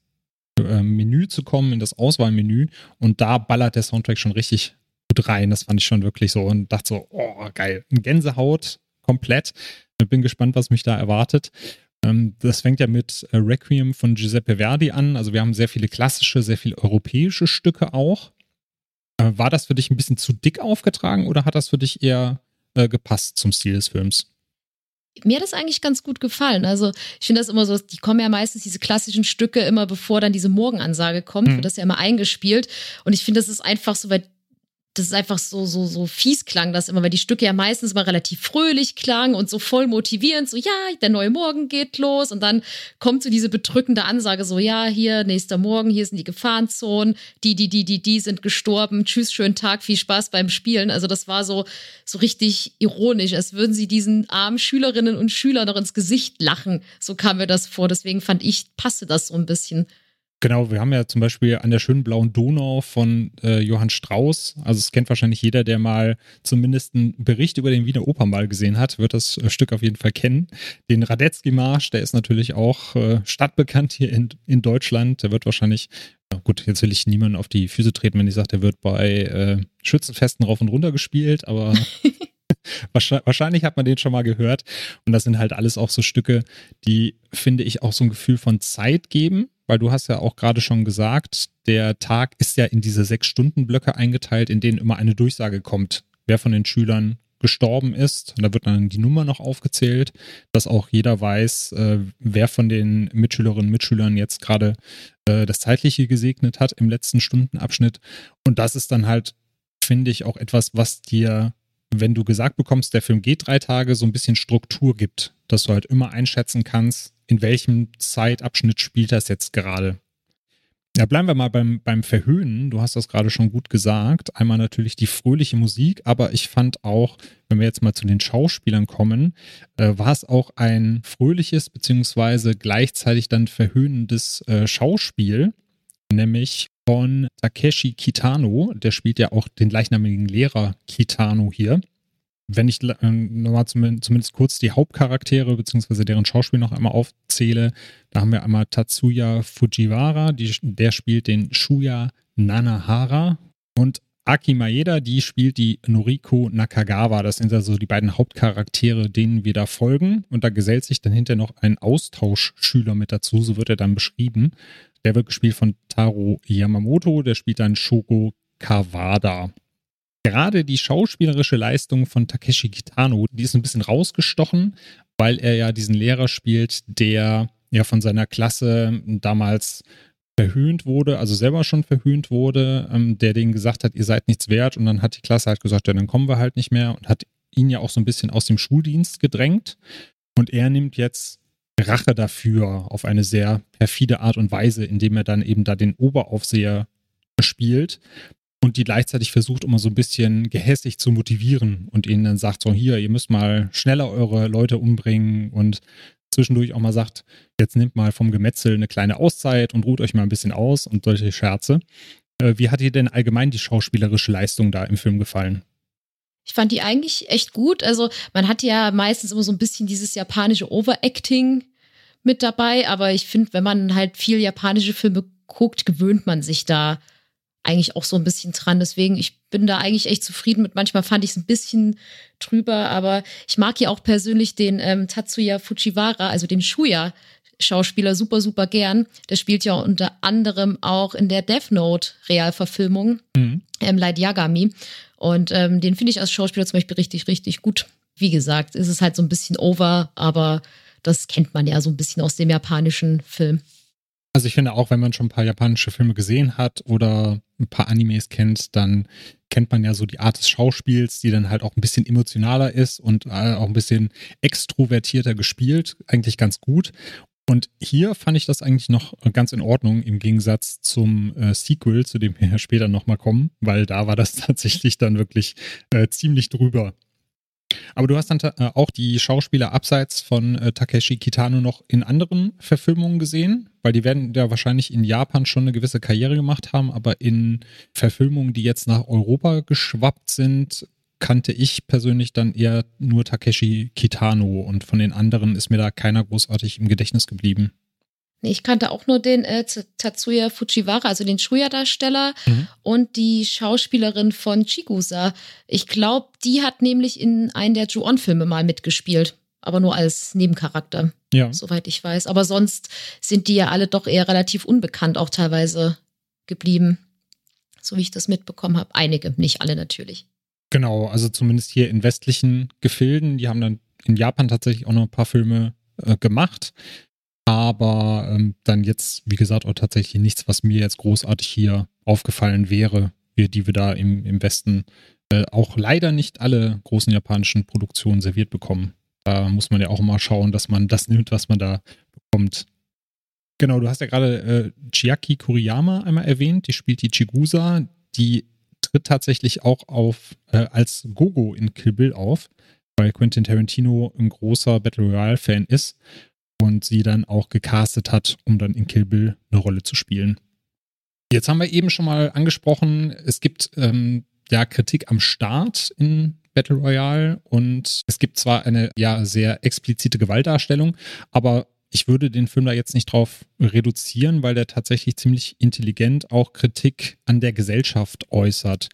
äh, Menü zu kommen, in das Auswahlmenü und da ballert der Soundtrack schon richtig gut rein. Das fand ich schon wirklich so und dachte so, oh geil, Gänsehaut komplett. Bin gespannt, was mich da erwartet. Ähm, das fängt ja mit äh, Requiem von Giuseppe Verdi an. Also wir haben sehr viele klassische, sehr viele europäische Stücke auch. Äh, war das für dich ein bisschen zu dick aufgetragen oder hat das für dich eher äh, gepasst zum Stil des Films? mir hat das eigentlich ganz gut gefallen. Also ich finde das immer so, die kommen ja meistens diese klassischen Stücke immer bevor dann diese Morgenansage kommt, mhm. wird das ja immer eingespielt. Und ich finde, das ist einfach so, weil das ist einfach so, so, so fies klang das immer, weil die Stücke ja meistens mal relativ fröhlich klangen und so voll motivierend, so, ja, der neue Morgen geht los und dann kommt so diese bedrückende Ansage, so, ja, hier, nächster Morgen, hier sind die Gefahrenzonen, die, die, die, die, die sind gestorben, tschüss, schönen Tag, viel Spaß beim Spielen. Also das war so, so richtig ironisch, als würden sie diesen armen Schülerinnen und Schülern noch ins Gesicht lachen. So kam mir das vor, deswegen fand ich, passte das so ein bisschen. Genau, wir haben ja zum Beispiel an der schönen blauen Donau von äh, Johann Strauss, also es kennt wahrscheinlich jeder, der mal zumindest einen Bericht über den Wiener Opernball gesehen hat, wird das äh, Stück auf jeden Fall kennen. Den Radetzky-Marsch, der ist natürlich auch äh, stadtbekannt hier in, in Deutschland. Der wird wahrscheinlich, ja gut, jetzt will ich niemanden auf die Füße treten, wenn ich sage, der wird bei äh, Schützenfesten rauf und runter gespielt, aber Wahrscheinlich hat man den schon mal gehört. Und das sind halt alles auch so Stücke, die, finde ich, auch so ein Gefühl von Zeit geben. Weil du hast ja auch gerade schon gesagt, der Tag ist ja in diese sechs Stunden Blöcke eingeteilt, in denen immer eine Durchsage kommt, wer von den Schülern gestorben ist. Und da wird dann die Nummer noch aufgezählt, dass auch jeder weiß, äh, wer von den Mitschülerinnen und Mitschülern jetzt gerade äh, das Zeitliche gesegnet hat im letzten Stundenabschnitt. Und das ist dann halt, finde ich, auch etwas, was dir, wenn du gesagt bekommst, der Film geht drei Tage, so ein bisschen Struktur gibt, dass du halt immer einschätzen kannst, in welchem Zeitabschnitt spielt das jetzt gerade. Ja, bleiben wir mal beim, beim Verhöhnen. Du hast das gerade schon gut gesagt. Einmal natürlich die fröhliche Musik, aber ich fand auch, wenn wir jetzt mal zu den Schauspielern kommen, äh, war es auch ein fröhliches beziehungsweise gleichzeitig dann verhöhnendes äh, Schauspiel, nämlich von Takeshi Kitano. Der spielt ja auch den gleichnamigen Lehrer Kitano hier wenn ich äh, nochmal zumindest kurz die Hauptcharaktere bzw. deren Schauspiel noch einmal aufzähle, da haben wir einmal Tatsuya Fujiwara, die, der spielt den Shuya Nanahara und Aki Maeda, die spielt die Noriko Nakagawa. Das sind also die beiden Hauptcharaktere, denen wir da folgen. Und da gesellt sich dann hinterher noch ein Austauschschüler mit dazu, so wird er dann beschrieben. Der wird gespielt von Taro Yamamoto, der spielt dann Shoko Kawada. Gerade die schauspielerische Leistung von Takeshi Kitano, die ist ein bisschen rausgestochen, weil er ja diesen Lehrer spielt, der ja von seiner Klasse damals verhöhnt wurde, also selber schon verhöhnt wurde, ähm, der denen gesagt hat, ihr seid nichts wert. Und dann hat die Klasse halt gesagt, ja, dann kommen wir halt nicht mehr und hat ihn ja auch so ein bisschen aus dem Schuldienst gedrängt. Und er nimmt jetzt Rache dafür auf eine sehr perfide Art und Weise, indem er dann eben da den Oberaufseher spielt, und die gleichzeitig versucht, immer so ein bisschen gehässig zu motivieren und ihnen dann sagt, so hier, ihr müsst mal schneller eure Leute umbringen und zwischendurch auch mal sagt, jetzt nehmt mal vom Gemetzel eine kleine Auszeit und ruht euch mal ein bisschen aus und solche Scherze. Äh, wie hat dir denn allgemein die schauspielerische Leistung da im Film gefallen? Ich fand die eigentlich echt gut. Also man hat ja meistens immer so ein bisschen dieses japanische Overacting mit dabei, aber ich finde, wenn man halt viel japanische Filme guckt, gewöhnt man sich da eigentlich auch so ein bisschen dran. Deswegen, ich bin da eigentlich echt zufrieden mit. Manchmal fand ich es ein bisschen drüber, aber ich mag ja auch persönlich den ähm, Tatsuya Fujiwara, also den Shuya. Schauspieler super, super gern. Der spielt ja unter anderem auch in der Death Note Realverfilmung, mhm. ähm, Light Yagami. Und ähm, den finde ich als Schauspieler zum Beispiel richtig, richtig gut. Wie gesagt, ist es halt so ein bisschen over, aber das kennt man ja so ein bisschen aus dem japanischen Film. Also ich finde auch, wenn man schon ein paar japanische Filme gesehen hat oder ein paar Animes kennt, dann kennt man ja so die Art des Schauspiels, die dann halt auch ein bisschen emotionaler ist und äh, auch ein bisschen extrovertierter gespielt, eigentlich ganz gut. Und hier fand ich das eigentlich noch ganz in Ordnung im Gegensatz zum äh, Sequel, zu dem wir später nochmal kommen, weil da war das tatsächlich dann wirklich äh, ziemlich drüber. Aber du hast dann äh, auch die Schauspieler abseits von äh, Takeshi Kitano noch in anderen Verfilmungen gesehen, weil die werden ja wahrscheinlich in Japan schon eine gewisse Karriere gemacht haben, aber in Verfilmungen, die jetzt nach Europa geschwappt sind, kannte ich persönlich dann eher nur Takeshi Kitano und von den anderen ist mir da keiner großartig im Gedächtnis geblieben. Ich kannte auch nur den äh, Tatsuya Fujiwara, also den Shuya-Darsteller mhm. und die Schauspielerin von Chigusa. Ich glaube, die hat nämlich in einem der Ju-On-Filme mal mitgespielt, aber nur als Nebencharakter, ja. soweit ich weiß. Aber sonst sind die ja alle doch eher relativ unbekannt auch teilweise geblieben, so wie ich das mitbekommen habe. Einige, nicht alle natürlich. Genau, also zumindest hier in westlichen Gefilden. Die haben dann in Japan tatsächlich auch noch ein paar Filme äh, gemacht. Aber ähm, dann jetzt, wie gesagt, auch tatsächlich nichts, was mir jetzt großartig hier aufgefallen wäre, die wir da im, im Westen äh, auch leider nicht alle großen japanischen Produktionen serviert bekommen. Da muss man ja auch immer schauen, dass man das nimmt, was man da bekommt. Genau, du hast ja gerade äh, Chiaki Kuriyama einmal erwähnt, die spielt die Chigusa, die tritt tatsächlich auch auf äh, als Gogo in Kill Bill auf, weil Quentin Tarantino ein großer Battle Royale-Fan ist und sie dann auch gecastet hat, um dann in Kill Bill eine Rolle zu spielen. Jetzt haben wir eben schon mal angesprochen, es gibt ähm, ja Kritik am Start in Battle Royale und es gibt zwar eine ja sehr explizite Gewaltdarstellung, aber ich würde den Film da jetzt nicht drauf reduzieren, weil der tatsächlich ziemlich intelligent auch Kritik an der Gesellschaft äußert.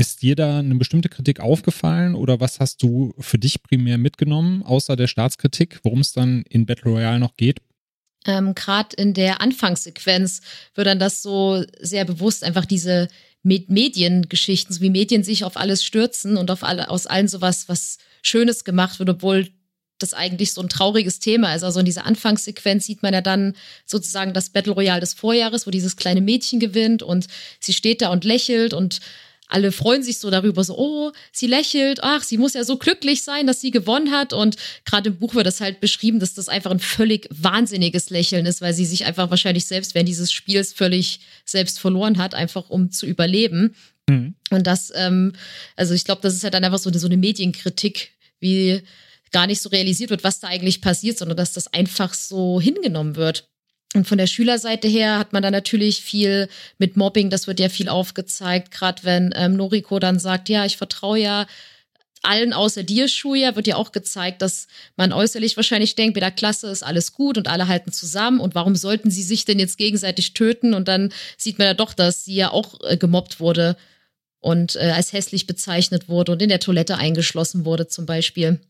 Ist dir da eine bestimmte Kritik aufgefallen oder was hast du für dich primär mitgenommen, außer der Staatskritik, worum es dann in Battle Royale noch geht? Ähm, Gerade in der Anfangssequenz wird dann das so sehr bewusst, einfach diese Med Mediengeschichten, so wie Medien sich auf alles stürzen und auf alle, aus allen sowas, was Schönes gemacht wird, obwohl das eigentlich so ein trauriges Thema ist. Also in dieser Anfangssequenz sieht man ja dann sozusagen das Battle Royale des Vorjahres, wo dieses kleine Mädchen gewinnt und sie steht da und lächelt und alle freuen sich so darüber, so, oh, sie lächelt, ach, sie muss ja so glücklich sein, dass sie gewonnen hat. Und gerade im Buch wird das halt beschrieben, dass das einfach ein völlig wahnsinniges Lächeln ist, weil sie sich einfach wahrscheinlich selbst während dieses Spiels völlig selbst verloren hat, einfach um zu überleben. Mhm. Und das, ähm, also ich glaube, das ist halt dann einfach so eine, so eine Medienkritik, wie gar nicht so realisiert wird, was da eigentlich passiert, sondern dass das einfach so hingenommen wird. Und von der Schülerseite her hat man da natürlich viel mit Mobbing, das wird ja viel aufgezeigt, gerade wenn ähm, Noriko dann sagt, ja, ich vertraue ja allen außer dir, Schuja, wird ja auch gezeigt, dass man äußerlich wahrscheinlich denkt, bei der Klasse ist alles gut und alle halten zusammen und warum sollten sie sich denn jetzt gegenseitig töten? Und dann sieht man ja doch, dass sie ja auch äh, gemobbt wurde und äh, als hässlich bezeichnet wurde und in der Toilette eingeschlossen wurde zum Beispiel.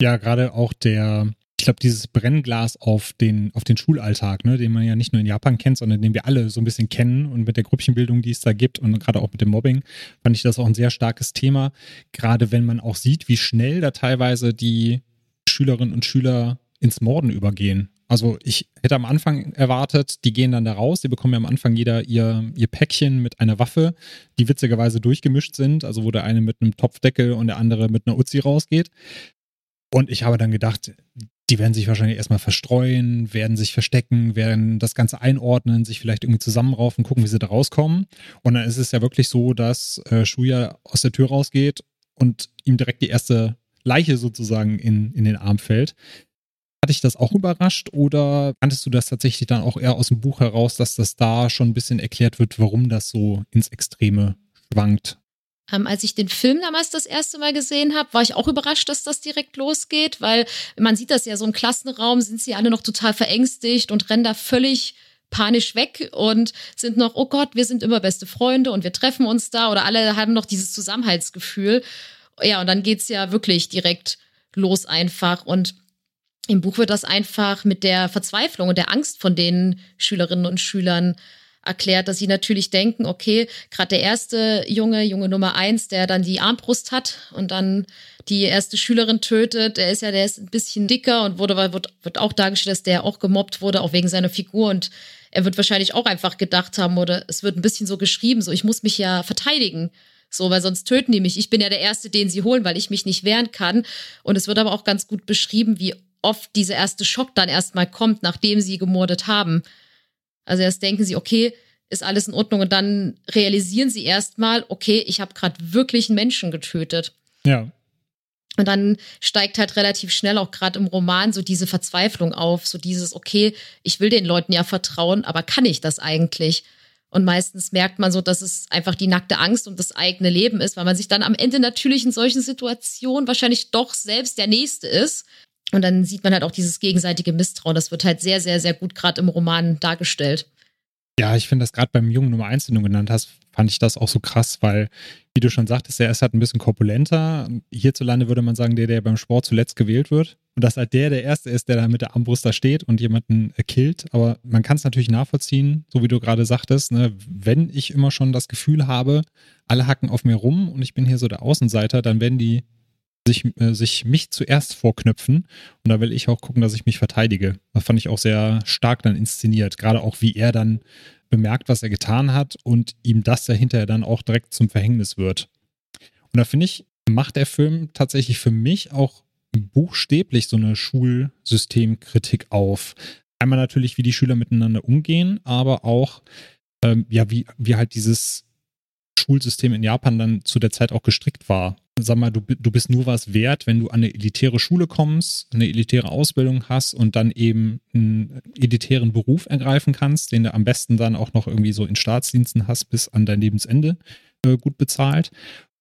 Ja, gerade auch der, ich glaube, dieses Brennglas auf den, auf den Schulalltag, ne, den man ja nicht nur in Japan kennt, sondern den wir alle so ein bisschen kennen und mit der Grüppchenbildung, die es da gibt und gerade auch mit dem Mobbing, fand ich das auch ein sehr starkes Thema. Gerade wenn man auch sieht, wie schnell da teilweise die Schülerinnen und Schüler ins Morden übergehen. Also ich hätte am Anfang erwartet, die gehen dann da raus, die bekommen ja am Anfang jeder ihr, ihr Päckchen mit einer Waffe, die witzigerweise durchgemischt sind, also wo der eine mit einem Topfdeckel und der andere mit einer Uzi rausgeht. Und ich habe dann gedacht, die werden sich wahrscheinlich erstmal verstreuen, werden sich verstecken, werden das Ganze einordnen, sich vielleicht irgendwie zusammenraufen, gucken, wie sie da rauskommen. Und dann ist es ja wirklich so, dass äh, Shuya aus der Tür rausgeht und ihm direkt die erste Leiche sozusagen in, in den Arm fällt. Hat dich das auch überrascht oder kanntest du das tatsächlich dann auch eher aus dem Buch heraus, dass das da schon ein bisschen erklärt wird, warum das so ins Extreme schwankt? Ähm, als ich den Film damals das erste Mal gesehen habe, war ich auch überrascht, dass das direkt losgeht, weil man sieht das ja so im Klassenraum, sind sie alle noch total verängstigt und rennen da völlig panisch weg und sind noch, oh Gott, wir sind immer beste Freunde und wir treffen uns da oder alle haben noch dieses Zusammenhaltsgefühl. Ja, und dann geht's ja wirklich direkt los einfach und im Buch wird das einfach mit der Verzweiflung und der Angst von den Schülerinnen und Schülern erklärt, dass sie natürlich denken, okay, gerade der erste Junge, Junge Nummer eins, der dann die Armbrust hat und dann die erste Schülerin tötet, der ist ja, der ist ein bisschen dicker und wurde, wird, wird auch dargestellt, dass der auch gemobbt wurde, auch wegen seiner Figur und er wird wahrscheinlich auch einfach gedacht haben oder es wird ein bisschen so geschrieben, so ich muss mich ja verteidigen. So, weil sonst töten die mich. Ich bin ja der Erste, den sie holen, weil ich mich nicht wehren kann. Und es wird aber auch ganz gut beschrieben, wie oft dieser erste Schock dann erstmal kommt, nachdem sie gemordet haben. Also erst denken sie, okay, ist alles in Ordnung und dann realisieren sie erstmal, okay, ich habe gerade wirklich einen Menschen getötet. Ja. Und dann steigt halt relativ schnell auch gerade im Roman so diese Verzweiflung auf, so dieses, okay, ich will den Leuten ja vertrauen, aber kann ich das eigentlich? Und meistens merkt man so, dass es einfach die nackte Angst und das eigene Leben ist, weil man sich dann am Ende natürlich in solchen Situationen wahrscheinlich doch selbst der Nächste ist. Und dann sieht man halt auch dieses gegenseitige Misstrauen. Das wird halt sehr, sehr, sehr gut gerade im Roman dargestellt. Ja, ich finde das gerade beim Jungen Nummer 1, den du genannt hast, fand ich das auch so krass, weil, wie du schon sagtest, er ist halt ein bisschen korpulenter. Hierzulande würde man sagen, der, der beim Sport zuletzt gewählt wird. Und dass halt der der Erste ist, der da mit der Armbrust da steht und jemanden äh, killt. Aber man kann es natürlich nachvollziehen, so wie du gerade sagtest, ne? wenn ich immer schon das Gefühl habe, alle hacken auf mir rum und ich bin hier so der Außenseiter, dann werden die sich, äh, sich mich zuerst vorknüpfen. Und da will ich auch gucken, dass ich mich verteidige. Das fand ich auch sehr stark dann inszeniert. Gerade auch, wie er dann bemerkt, was er getan hat und ihm das ja hinterher dann auch direkt zum Verhängnis wird. Und da finde ich, macht der Film tatsächlich für mich auch buchstäblich so eine Schulsystemkritik auf. Einmal natürlich, wie die Schüler miteinander umgehen, aber auch, ähm, ja, wie, wie halt dieses Schulsystem in Japan dann zu der Zeit auch gestrickt war sag mal, du, du bist nur was wert, wenn du an eine elitäre Schule kommst, eine elitäre Ausbildung hast und dann eben einen elitären Beruf ergreifen kannst, den du am besten dann auch noch irgendwie so in Staatsdiensten hast, bis an dein Lebensende äh, gut bezahlt.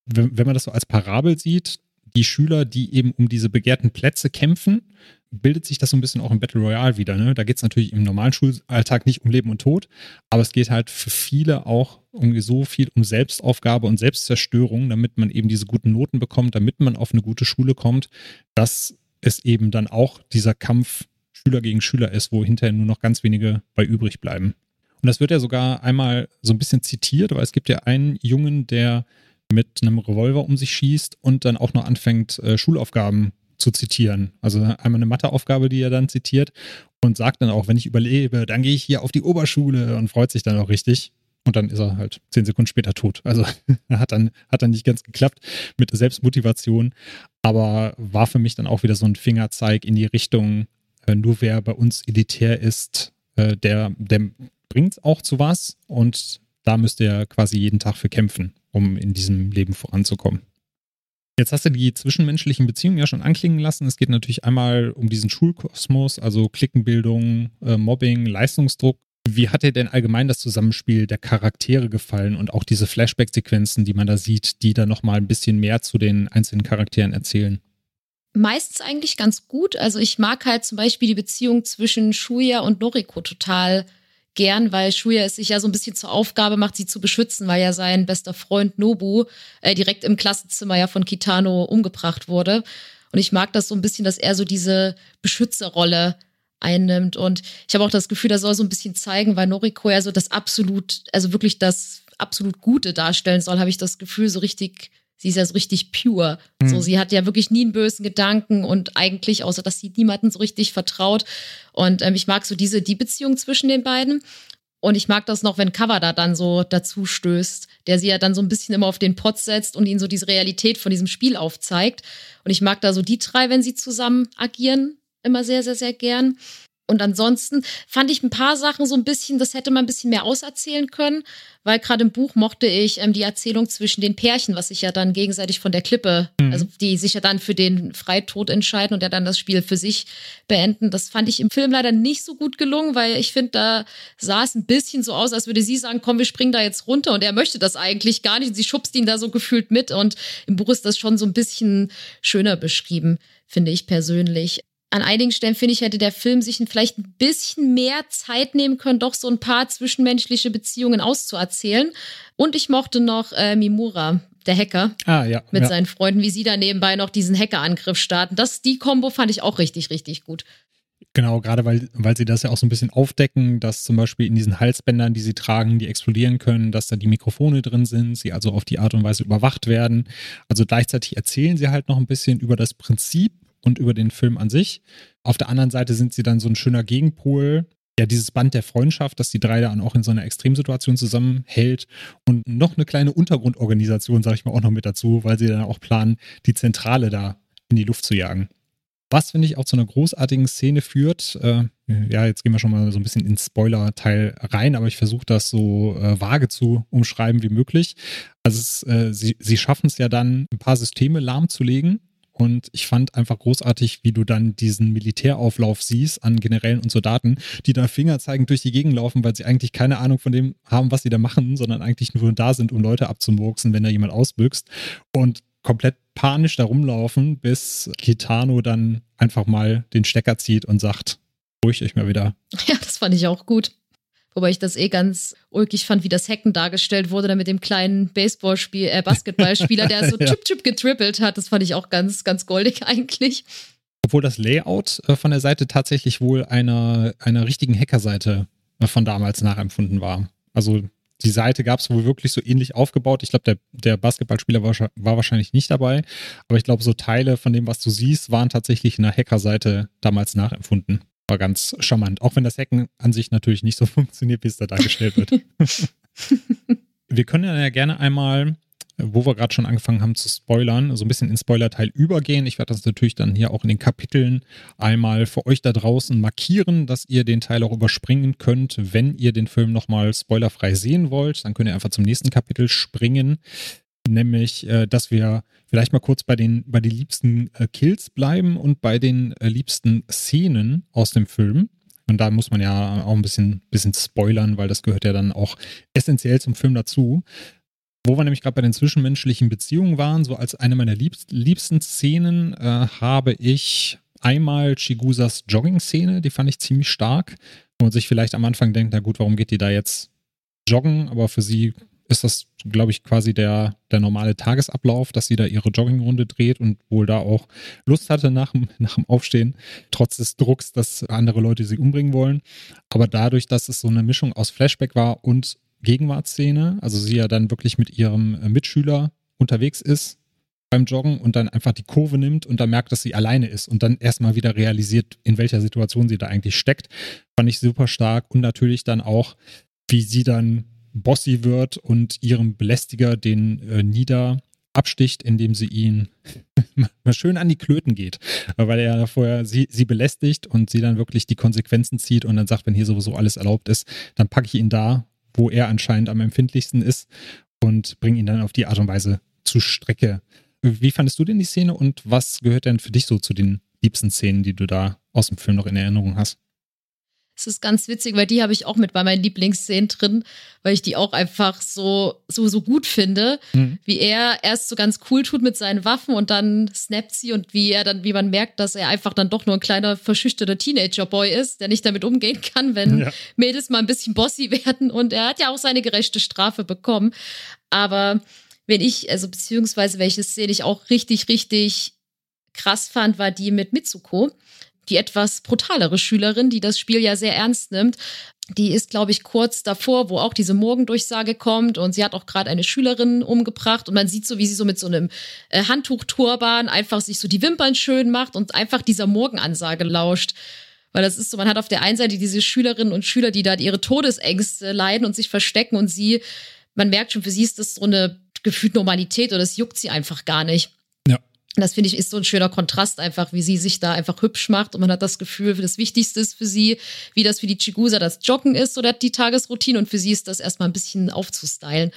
Wenn, wenn man das so als Parabel sieht, die Schüler, die eben um diese begehrten Plätze kämpfen, bildet sich das so ein bisschen auch im Battle Royale wieder. Ne? Da geht es natürlich im normalen Schulalltag nicht um Leben und Tod, aber es geht halt für viele auch irgendwie so viel um Selbstaufgabe und Selbstzerstörung, damit man eben diese guten Noten bekommt, damit man auf eine gute Schule kommt, dass es eben dann auch dieser Kampf Schüler gegen Schüler ist, wo hinterher nur noch ganz wenige bei übrig bleiben. Und das wird ja sogar einmal so ein bisschen zitiert, weil es gibt ja einen Jungen, der mit einem Revolver um sich schießt und dann auch noch anfängt, äh, Schulaufgaben zu zitieren. Also einmal eine Matheaufgabe, die er dann zitiert und sagt dann auch, wenn ich überlebe, dann gehe ich hier auf die Oberschule und freut sich dann auch richtig. Und dann ist er halt zehn Sekunden später tot. Also hat dann, hat dann nicht ganz geklappt mit der Selbstmotivation, aber war für mich dann auch wieder so ein Fingerzeig in die Richtung, äh, nur wer bei uns elitär ist, äh, der, der bringt es auch zu was und da müsst ihr quasi jeden Tag für kämpfen, um in diesem Leben voranzukommen. Jetzt hast du die zwischenmenschlichen Beziehungen ja schon anklingen lassen. Es geht natürlich einmal um diesen Schulkosmos, also Klickenbildung, äh, Mobbing, Leistungsdruck. Wie hat dir denn allgemein das Zusammenspiel der Charaktere gefallen und auch diese Flashback-Sequenzen, die man da sieht, die dann nochmal ein bisschen mehr zu den einzelnen Charakteren erzählen? Meistens eigentlich ganz gut. Also ich mag halt zum Beispiel die Beziehung zwischen Shuya und Noriko total gern, weil Shuya es sich ja so ein bisschen zur Aufgabe macht, sie zu beschützen, weil ja sein bester Freund Nobu äh, direkt im Klassenzimmer ja von Kitano umgebracht wurde. Und ich mag das so ein bisschen, dass er so diese Beschützerrolle einnimmt. Und ich habe auch das Gefühl, da soll so ein bisschen zeigen, weil Noriko ja so das absolut, also wirklich das absolut Gute darstellen soll, habe ich das Gefühl, so richtig sie ist ja so richtig pure. Mhm. So, sie hat ja wirklich nie einen bösen Gedanken und eigentlich, außer dass sie niemanden so richtig vertraut. Und ähm, ich mag so diese, die Beziehung zwischen den beiden. Und ich mag das noch, wenn Kawada dann so dazu stößt, der sie ja dann so ein bisschen immer auf den Pott setzt und ihnen so diese Realität von diesem Spiel aufzeigt. Und ich mag da so die drei, wenn sie zusammen agieren, immer sehr, sehr, sehr gern. Und ansonsten fand ich ein paar Sachen so ein bisschen, das hätte man ein bisschen mehr auserzählen können, weil gerade im Buch mochte ich ähm, die Erzählung zwischen den Pärchen, was sich ja dann gegenseitig von der Klippe, mhm. also die sich ja dann für den Freitod entscheiden und ja dann das Spiel für sich beenden. Das fand ich im Film leider nicht so gut gelungen, weil ich finde, da sah es ein bisschen so aus, als würde sie sagen, komm, wir springen da jetzt runter und er möchte das eigentlich gar nicht und sie schubst ihn da so gefühlt mit und im Buch ist das schon so ein bisschen schöner beschrieben, finde ich persönlich an einigen Stellen finde ich, hätte der Film sich vielleicht ein bisschen mehr Zeit nehmen können, doch so ein paar zwischenmenschliche Beziehungen auszuerzählen. Und ich mochte noch äh, Mimura, der Hacker, ah, ja, mit ja. seinen Freunden, wie sie da nebenbei noch diesen Hackerangriff starten. Das, die Kombo fand ich auch richtig, richtig gut. Genau, gerade weil, weil sie das ja auch so ein bisschen aufdecken, dass zum Beispiel in diesen Halsbändern, die sie tragen, die explodieren können, dass da die Mikrofone drin sind, sie also auf die Art und Weise überwacht werden. Also gleichzeitig erzählen sie halt noch ein bisschen über das Prinzip und über den Film an sich. Auf der anderen Seite sind sie dann so ein schöner Gegenpol. Ja, dieses Band der Freundschaft, dass die drei dann auch in so einer Extremsituation zusammenhält und noch eine kleine Untergrundorganisation, sage ich mal, auch noch mit dazu, weil sie dann auch planen, die Zentrale da in die Luft zu jagen. Was, finde ich, auch zu einer großartigen Szene führt. Äh, ja, jetzt gehen wir schon mal so ein bisschen ins Spoiler-Teil rein, aber ich versuche das so äh, vage zu umschreiben wie möglich. Also es, äh, sie, sie schaffen es ja dann, ein paar Systeme lahmzulegen und ich fand einfach großartig, wie du dann diesen Militärauflauf siehst an Generälen und Soldaten, die da fingerzeigend durch die Gegend laufen, weil sie eigentlich keine Ahnung von dem haben, was sie da machen, sondern eigentlich nur da sind, um Leute abzumurksen, wenn da jemand ausbüchst. Und komplett panisch da rumlaufen, bis Kitano dann einfach mal den Stecker zieht und sagt, ruhig euch mal wieder. Ja, das fand ich auch gut. Wobei ich das eh ganz ulkig fand, wie das Hacken dargestellt wurde, da mit dem kleinen Baseballspiel, äh, Basketballspieler, der so ja. chip chip getrippelt hat. Das fand ich auch ganz, ganz goldig eigentlich. Obwohl das Layout äh, von der Seite tatsächlich wohl einer, einer richtigen Hackerseite äh, von damals nachempfunden war. Also die Seite gab es wohl wirklich so ähnlich aufgebaut. Ich glaube, der, der Basketballspieler war, war, wahrscheinlich nicht dabei, aber ich glaube, so Teile von dem, was du siehst, waren tatsächlich in der Hackerseite damals nachempfunden. War ganz charmant. Auch wenn das Hacken an sich natürlich nicht so funktioniert, wie es da dargestellt wird. wir können ja gerne einmal, wo wir gerade schon angefangen haben zu spoilern, so ein bisschen in Spoiler-Teil übergehen. Ich werde das natürlich dann hier auch in den Kapiteln einmal für euch da draußen markieren, dass ihr den Teil auch überspringen könnt. Wenn ihr den Film nochmal spoilerfrei sehen wollt, dann könnt ihr einfach zum nächsten Kapitel springen nämlich, äh, dass wir vielleicht mal kurz bei den, bei den liebsten äh, Kills bleiben und bei den äh, liebsten Szenen aus dem Film. Und da muss man ja auch ein bisschen, bisschen spoilern, weil das gehört ja dann auch essentiell zum Film dazu. Wo wir nämlich gerade bei den zwischenmenschlichen Beziehungen waren, so als eine meiner liebst, liebsten Szenen äh, habe ich einmal Chigusas Jogging-Szene, die fand ich ziemlich stark. Man sich vielleicht am Anfang denkt, na gut, warum geht die da jetzt joggen? Aber für sie ist das, glaube ich, quasi der, der normale Tagesablauf, dass sie da ihre Joggingrunde dreht und wohl da auch Lust hatte nach dem, nach dem Aufstehen, trotz des Drucks, dass andere Leute sie umbringen wollen. Aber dadurch, dass es so eine Mischung aus Flashback war und Gegenwartsszene, also sie ja dann wirklich mit ihrem äh, Mitschüler unterwegs ist beim Joggen und dann einfach die Kurve nimmt und dann merkt, dass sie alleine ist und dann erstmal wieder realisiert, in welcher Situation sie da eigentlich steckt, fand ich super stark und natürlich dann auch, wie sie dann bossy wird und ihrem Belästiger den äh, Nieder absticht, indem sie ihn mal schön an die Klöten geht, weil er ja vorher sie, sie belästigt und sie dann wirklich die Konsequenzen zieht und dann sagt, wenn hier sowieso alles erlaubt ist, dann packe ich ihn da, wo er anscheinend am empfindlichsten ist und bringe ihn dann auf die Art und Weise zu Strecke. Wie fandest du denn die Szene und was gehört denn für dich so zu den liebsten Szenen, die du da aus dem Film noch in Erinnerung hast? Es ist ganz witzig, weil die habe ich auch mit bei meinen Lieblingsszenen drin, weil ich die auch einfach so, so, so gut finde, mhm. wie er erst so ganz cool tut mit seinen Waffen und dann snappt sie und wie er dann, wie man merkt, dass er einfach dann doch nur ein kleiner, verschüchterter Teenager-Boy ist, der nicht damit umgehen kann, wenn ja. Mädels mal ein bisschen bossy werden und er hat ja auch seine gerechte Strafe bekommen. Aber wenn ich, also beziehungsweise welche Szene ich auch richtig, richtig krass fand, war die mit Mitsuko die etwas brutalere Schülerin, die das Spiel ja sehr ernst nimmt. Die ist, glaube ich, kurz davor, wo auch diese Morgendurchsage kommt und sie hat auch gerade eine Schülerin umgebracht und man sieht so, wie sie so mit so einem äh, Handtuchturban einfach sich so die Wimpern schön macht und einfach dieser Morgenansage lauscht. Weil das ist so, man hat auf der einen Seite diese Schülerinnen und Schüler, die da ihre Todesängste leiden und sich verstecken und sie, man merkt schon, für sie ist das so eine gefühlt Normalität oder das juckt sie einfach gar nicht. Das finde ich ist so ein schöner Kontrast einfach, wie sie sich da einfach hübsch macht und man hat das Gefühl, das Wichtigste ist für sie, wie das für die Chigusa das Joggen ist oder die Tagesroutine und für sie ist das erstmal ein bisschen aufzustylen.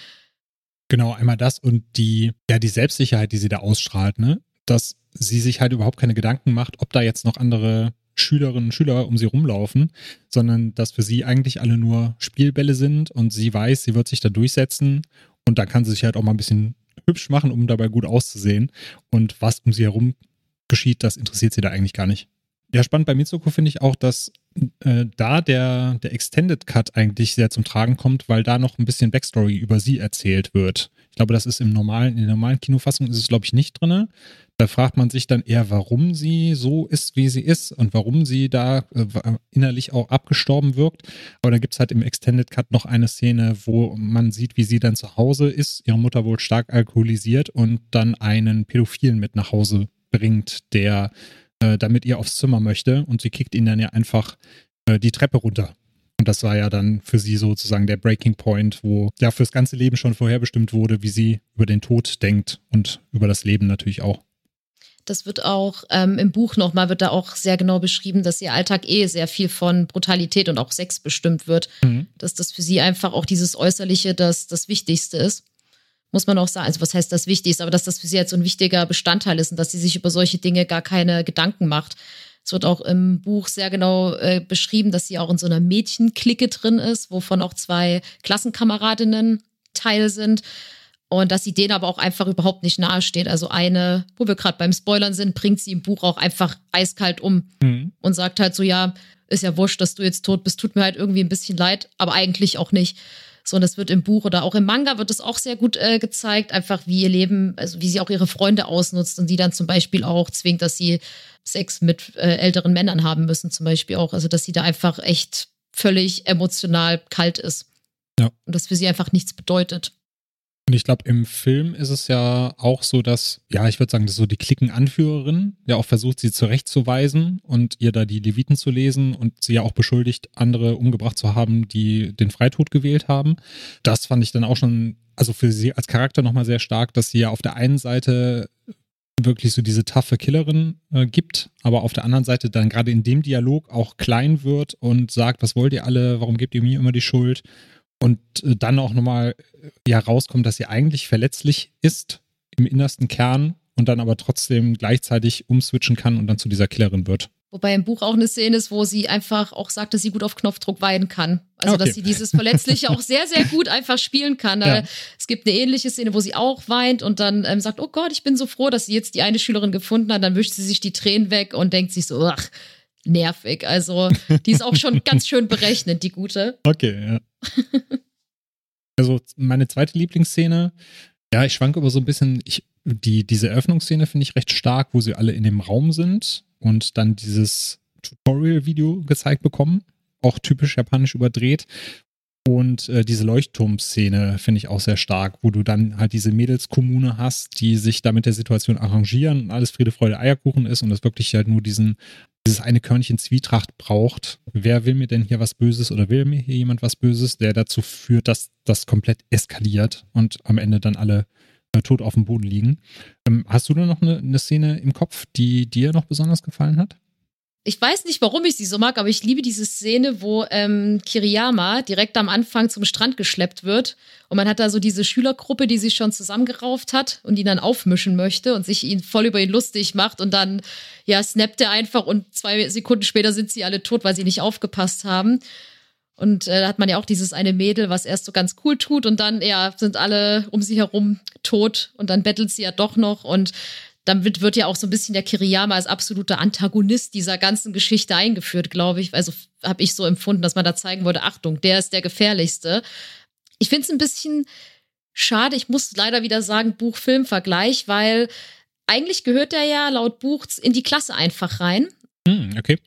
Genau, einmal das und die, ja, die Selbstsicherheit, die sie da ausstrahlt, ne? Dass sie sich halt überhaupt keine Gedanken macht, ob da jetzt noch andere Schülerinnen und Schüler um sie rumlaufen, sondern dass für sie eigentlich alle nur Spielbälle sind und sie weiß, sie wird sich da durchsetzen und da kann sie sich halt auch mal ein bisschen hübsch machen, um dabei gut auszusehen. Und was um sie herum geschieht, das interessiert sie da eigentlich gar nicht. Ja, spannend bei Mitsuko finde ich auch, dass äh, da der, der Extended Cut eigentlich sehr zum Tragen kommt, weil da noch ein bisschen Backstory über sie erzählt wird. Ich glaube, das ist im normalen, in der normalen Kinofassung ist es, glaube ich, nicht drin. Da fragt man sich dann eher, warum sie so ist, wie sie ist und warum sie da äh, innerlich auch abgestorben wirkt. Aber da gibt es halt im Extended Cut noch eine Szene, wo man sieht, wie sie dann zu Hause ist, ihre Mutter wohl stark alkoholisiert und dann einen Pädophilen mit nach Hause bringt, der äh, damit ihr aufs Zimmer möchte und sie kickt ihn dann ja einfach äh, die Treppe runter. Und das war ja dann für sie sozusagen der Breaking Point, wo ja fürs ganze Leben schon vorherbestimmt wurde, wie sie über den Tod denkt und über das Leben natürlich auch. Das wird auch ähm, im Buch nochmal, wird da auch sehr genau beschrieben, dass ihr Alltag eh sehr viel von Brutalität und auch Sex bestimmt wird. Mhm. Dass das für sie einfach auch dieses Äußerliche das, das Wichtigste ist. Muss man auch sagen, also was heißt das Wichtigste, aber dass das für sie jetzt so ein wichtiger Bestandteil ist und dass sie sich über solche Dinge gar keine Gedanken macht. Es wird auch im Buch sehr genau äh, beschrieben, dass sie auch in so einer Mädchenklicke drin ist, wovon auch zwei Klassenkameradinnen Teil sind und dass sie denen aber auch einfach überhaupt nicht nahesteht. Also eine, wo wir gerade beim Spoilern sind, bringt sie im Buch auch einfach eiskalt um mhm. und sagt halt so, ja, ist ja wurscht, dass du jetzt tot bist, tut mir halt irgendwie ein bisschen leid, aber eigentlich auch nicht. So, und das wird im Buch oder auch im Manga wird es auch sehr gut äh, gezeigt, einfach wie ihr Leben, also wie sie auch ihre Freunde ausnutzt und sie dann zum Beispiel auch zwingt, dass sie Sex mit äh, älteren Männern haben müssen, zum Beispiel auch. Also, dass sie da einfach echt völlig emotional kalt ist. Ja. Und das für sie einfach nichts bedeutet. Und ich glaube, im Film ist es ja auch so, dass, ja, ich würde sagen, dass so die Klickenanführerin ja auch versucht, sie zurechtzuweisen und ihr da die Leviten zu lesen und sie ja auch beschuldigt, andere umgebracht zu haben, die den Freitod gewählt haben. Das fand ich dann auch schon, also für sie als Charakter nochmal sehr stark, dass sie ja auf der einen Seite wirklich so diese taffe Killerin äh, gibt, aber auf der anderen Seite dann gerade in dem Dialog auch klein wird und sagt, was wollt ihr alle, warum gebt ihr mir immer die Schuld? Und äh, dann auch nochmal äh, ja rauskommt, dass sie eigentlich verletzlich ist im innersten Kern und dann aber trotzdem gleichzeitig umswitchen kann und dann zu dieser Killerin wird. Wobei im Buch auch eine Szene ist, wo sie einfach auch sagt, dass sie gut auf Knopfdruck weinen kann. Also, Okay. dass sie dieses Verletzliche auch sehr, sehr gut einfach spielen kann. Ja. Es gibt eine ähnliche Szene, wo sie auch weint und dann ähm, sagt, oh Gott, ich bin so froh, dass sie jetzt die eine Schülerin gefunden hat. Dann wischt sie sich die Tränen weg und denkt sich so, ach, nervig. Also, die ist auch schon ganz schön berechnend, die gute. Okay, ja. also meine zweite Lieblingsszene, ja, ich schwanke aber so ein bisschen, ich, die, diese Eröffnungsszene finde ich recht stark, wo sie alle in dem Raum sind und dann dieses Tutorial-Video gezeigt bekommen. Auch typisch japanisch überdreht. Und äh, diese Leuchtturmszene finde ich auch sehr stark, wo du dann halt diese Mädelskommune hast, die sich da mit der Situation arrangieren und alles Friede, Freude, Eierkuchen ist und das wirklich halt nur diesen, dieses eine Körnchen Zwietracht braucht. Wer will mir denn hier was Böses oder will mir hier jemand was Böses, der dazu führt, dass das komplett eskaliert und am Ende dann alle äh, tot auf dem Boden liegen. Ähm, hast du da noch eine, eine Szene im Kopf, die dir noch besonders gefallen hat? Ich weiß nicht, warum ich sie so mag, aber ich liebe diese Szene, wo ähm, Kiriyama direkt am Anfang zum Strand geschleppt wird. Und man hat da so diese Schülergruppe, die sich schon zusammengerauft hat und ihn dann aufmischen möchte und sich ihn voll über ihn lustig macht. Und dann, ja, snappt er einfach und zwei Sekunden später sind sie alle tot, weil sie nicht aufgepasst haben. Und äh, da hat man ja auch dieses eine Mädel, was erst so ganz cool tut und dann, ja, sind alle um sie herum tot und dann bettelt sie ja doch noch und dann wird, ja auch so ein bisschen der Kiriyama als absoluter Antagonist dieser ganzen Geschichte eingeführt, glaube ich. Also habe ich so empfunden, dass man da zeigen wollte, Achtung, der ist der gefährlichste. Ich finde es ein bisschen schade, ich muss leider wieder sagen, Buch-Film-Vergleich, weil eigentlich gehört der ja laut Buch in die Klasse einfach rein. Hm, okay.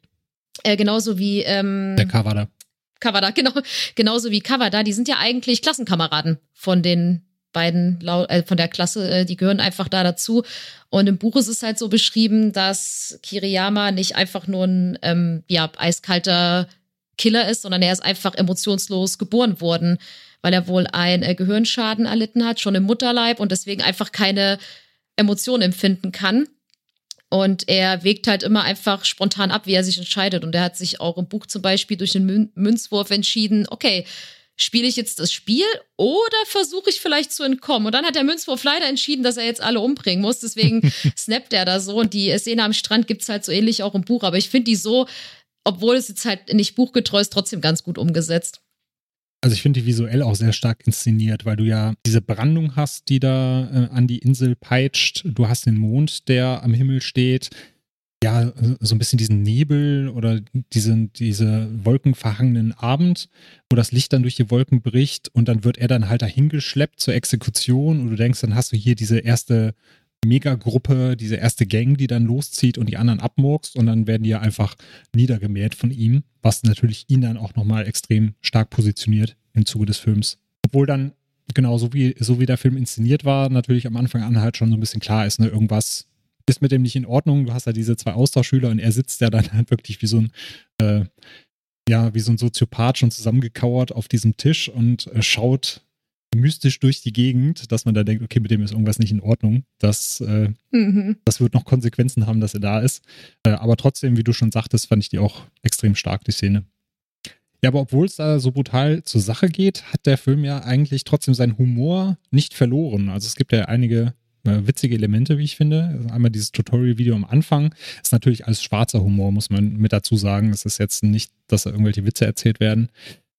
Äh, genauso wie ähm, Der Kawada. Kawada, genau, genauso wie Kawada, die sind ja eigentlich Klassenkameraden von den beiden, äh, von der Klasse, äh, die gehören einfach da dazu. Und im Buch ist es halt so beschrieben, dass Kiriyama nicht einfach nur ein ähm, ja, eiskalter Killer ist, sondern er ist einfach emotionslos geboren worden, weil er wohl einen äh, Gehirnschaden erlitten hat, schon im Mutterleib und deswegen einfach keine Emotionen empfinden kann. Und er wägt halt immer einfach spontan ab, wie er sich entscheidet. Und er hat sich auch im Buch zum Beispiel durch den Mün Münzwurf entschieden, okay, spiele ich jetzt das Spiel oder versuche ich vielleicht zu entkommen? Und dann hat der Münzwurf leider entschieden, dass er jetzt alle umbringen muss. Deswegen snappt er da so. Und die Szene am Strand gibt's halt so ähnlich auch im Buch. Aber ich finde die so, obwohl es jetzt halt nicht buchgetreu ist, trotzdem ganz gut umgesetzt. Also ich finde die visuell auch sehr stark inszeniert, weil du ja diese Brandung hast, die da äh, an die Insel peitscht. Du hast den Mond, der am Himmel steht. Ja, so ein bisschen diesen Nebel oder diesen, diese wolkenverhangenen Abend, wo das Licht dann durch die Wolken bricht und dann wird er dann halt dahingeschleppt zur Exekution und du denkst, dann hast du hier diese erste Megagruppe, diese erste Gang, die dann loszieht und die anderen abmurkst und dann werden die ja einfach niedergemäht von ihm, was natürlich ihn dann auch nochmal extrem stark positioniert im Zuge des Films. Obwohl dann, genau so wie, so wie der Film inszeniert war, natürlich am Anfang an halt schon so ein bisschen klar ist, ne, irgendwas ist mit dem nicht in Ordnung. Du hast ja diese zwei Austauschschüler und er sitzt ja dann halt wirklich wie so ein, äh, ja, wie so ein Soziopath schon zusammengekauert auf diesem Tisch und äh, schaut mystisch durch die Gegend, dass man da denkt, okay, mit dem ist irgendwas nicht in Ordnung. Das, äh, Mhm. das wird noch Konsequenzen haben, dass er da ist. Äh, aber trotzdem, wie du schon sagtest, fand ich die auch extrem stark, die Szene. Ja, aber obwohl es da so brutal zur Sache geht, hat der Film ja eigentlich trotzdem seinen Humor nicht verloren. Also es gibt ja einige witzige Elemente, wie ich finde. Einmal dieses Tutorial-Video am Anfang ist natürlich als schwarzer Humor, muss man mit dazu sagen. Es ist jetzt nicht, dass da irgendwelche Witze erzählt werden.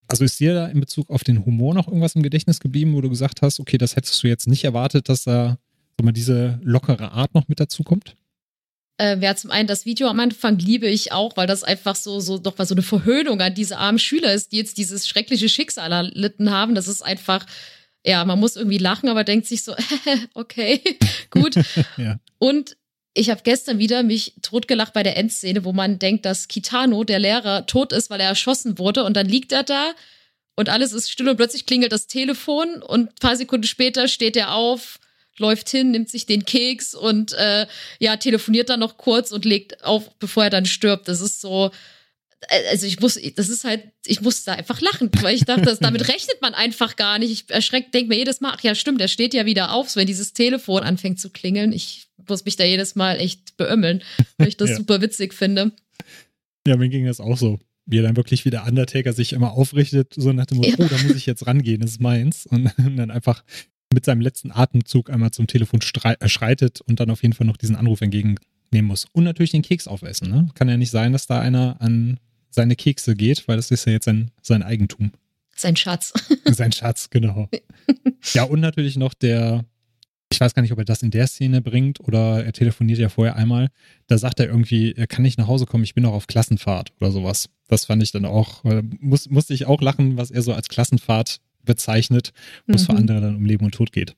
Also ist dir da in Bezug auf den Humor noch irgendwas im Gedächtnis geblieben, wo du gesagt hast, okay, das hättest du jetzt nicht erwartet, dass da sag mal, diese lockere Art noch mit dazu kommt? Äh, ja, zum einen das Video am Anfang liebe ich auch, weil das einfach so, so doch mal so eine Verhöhnung an diese armen Schüler ist, die jetzt dieses schreckliche Schicksal erlitten haben. Das ist einfach, ja, man muss irgendwie lachen, aber denkt sich so, okay, gut. Ja. Und ich habe gestern wieder mich totgelacht bei der Endszene, wo man denkt, dass Kitano, der Lehrer, tot ist, weil er erschossen wurde. Und dann liegt er da und alles ist still und plötzlich klingelt das Telefon und ein paar Sekunden später steht er auf, läuft hin, nimmt sich den Keks und äh, ja, telefoniert dann noch kurz und legt auf, bevor er dann stirbt. Das ist so, also ich muss, das ist halt, ich muss da einfach lachen, weil ich dachte, damit rechnet man einfach gar nicht. Ich erschreckt, denke mir jedes Mal, ach ja, stimmt, der steht ja wieder auf, so wenn dieses Telefon anfängt zu klingeln. Ich muss mich da jedes Mal echt beömmeln, weil ich das Ja. super witzig finde. Ja, mir ging das auch so. Wie er dann wirklich wie der Undertaker sich immer aufrichtet, so nach dem Motto, Ja. oh, da muss ich jetzt rangehen, das ist meins. Und dann einfach mit seinem letzten Atemzug einmal zum Telefon äh, schreitet und dann auf jeden Fall noch diesen Anruf entgegen nehmen muss. Und natürlich den Keks aufessen. Ne? Kann ja nicht sein, dass da einer an seine Kekse geht, weil das ist ja jetzt sein, sein Eigentum. Sein Schatz. sein Schatz, genau. Ja, und natürlich noch der, ich weiß gar nicht, ob er das in der Szene bringt oder er telefoniert ja vorher einmal. Da sagt er irgendwie, er kann nicht nach Hause kommen, ich bin noch auf Klassenfahrt oder sowas. Das fand ich dann auch, äh, muss, musste ich auch lachen, was er so als Klassenfahrt bezeichnet, wo es mhm. für andere dann um Leben und Tod geht.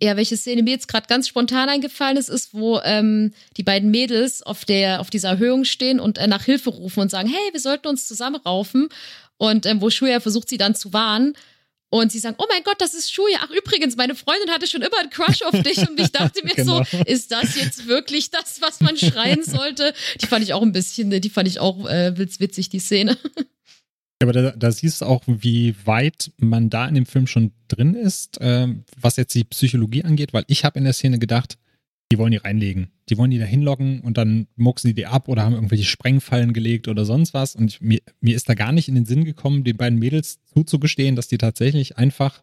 Ja, welche Szene mir jetzt gerade ganz spontan eingefallen ist, ist, wo ähm, die beiden Mädels auf der auf dieser Erhöhung stehen und äh, nach Hilfe rufen und sagen, hey, wir sollten uns zusammenraufen. Und ähm, wo Shuya versucht, sie dann zu warnen. Und sie sagen, oh mein Gott, das ist Shuya. Ach, übrigens, meine Freundin hatte schon immer einen Crush auf dich. Und ich dachte mir genau. so, ist das jetzt wirklich das, was man schreien sollte? Die fand ich auch ein bisschen, die fand ich auch äh, witzig, die Szene. Aber da, da siehst du auch, wie weit man da in dem Film schon drin ist, äh, was jetzt die Psychologie angeht, weil ich habe in der Szene gedacht, die wollen die reinlegen. Die wollen die da hinloggen und dann mucksen die die ab oder haben irgendwelche Sprengfallen gelegt oder sonst was. Und ich, mir, mir ist da gar nicht in den Sinn gekommen, den beiden Mädels zuzugestehen, dass die tatsächlich einfach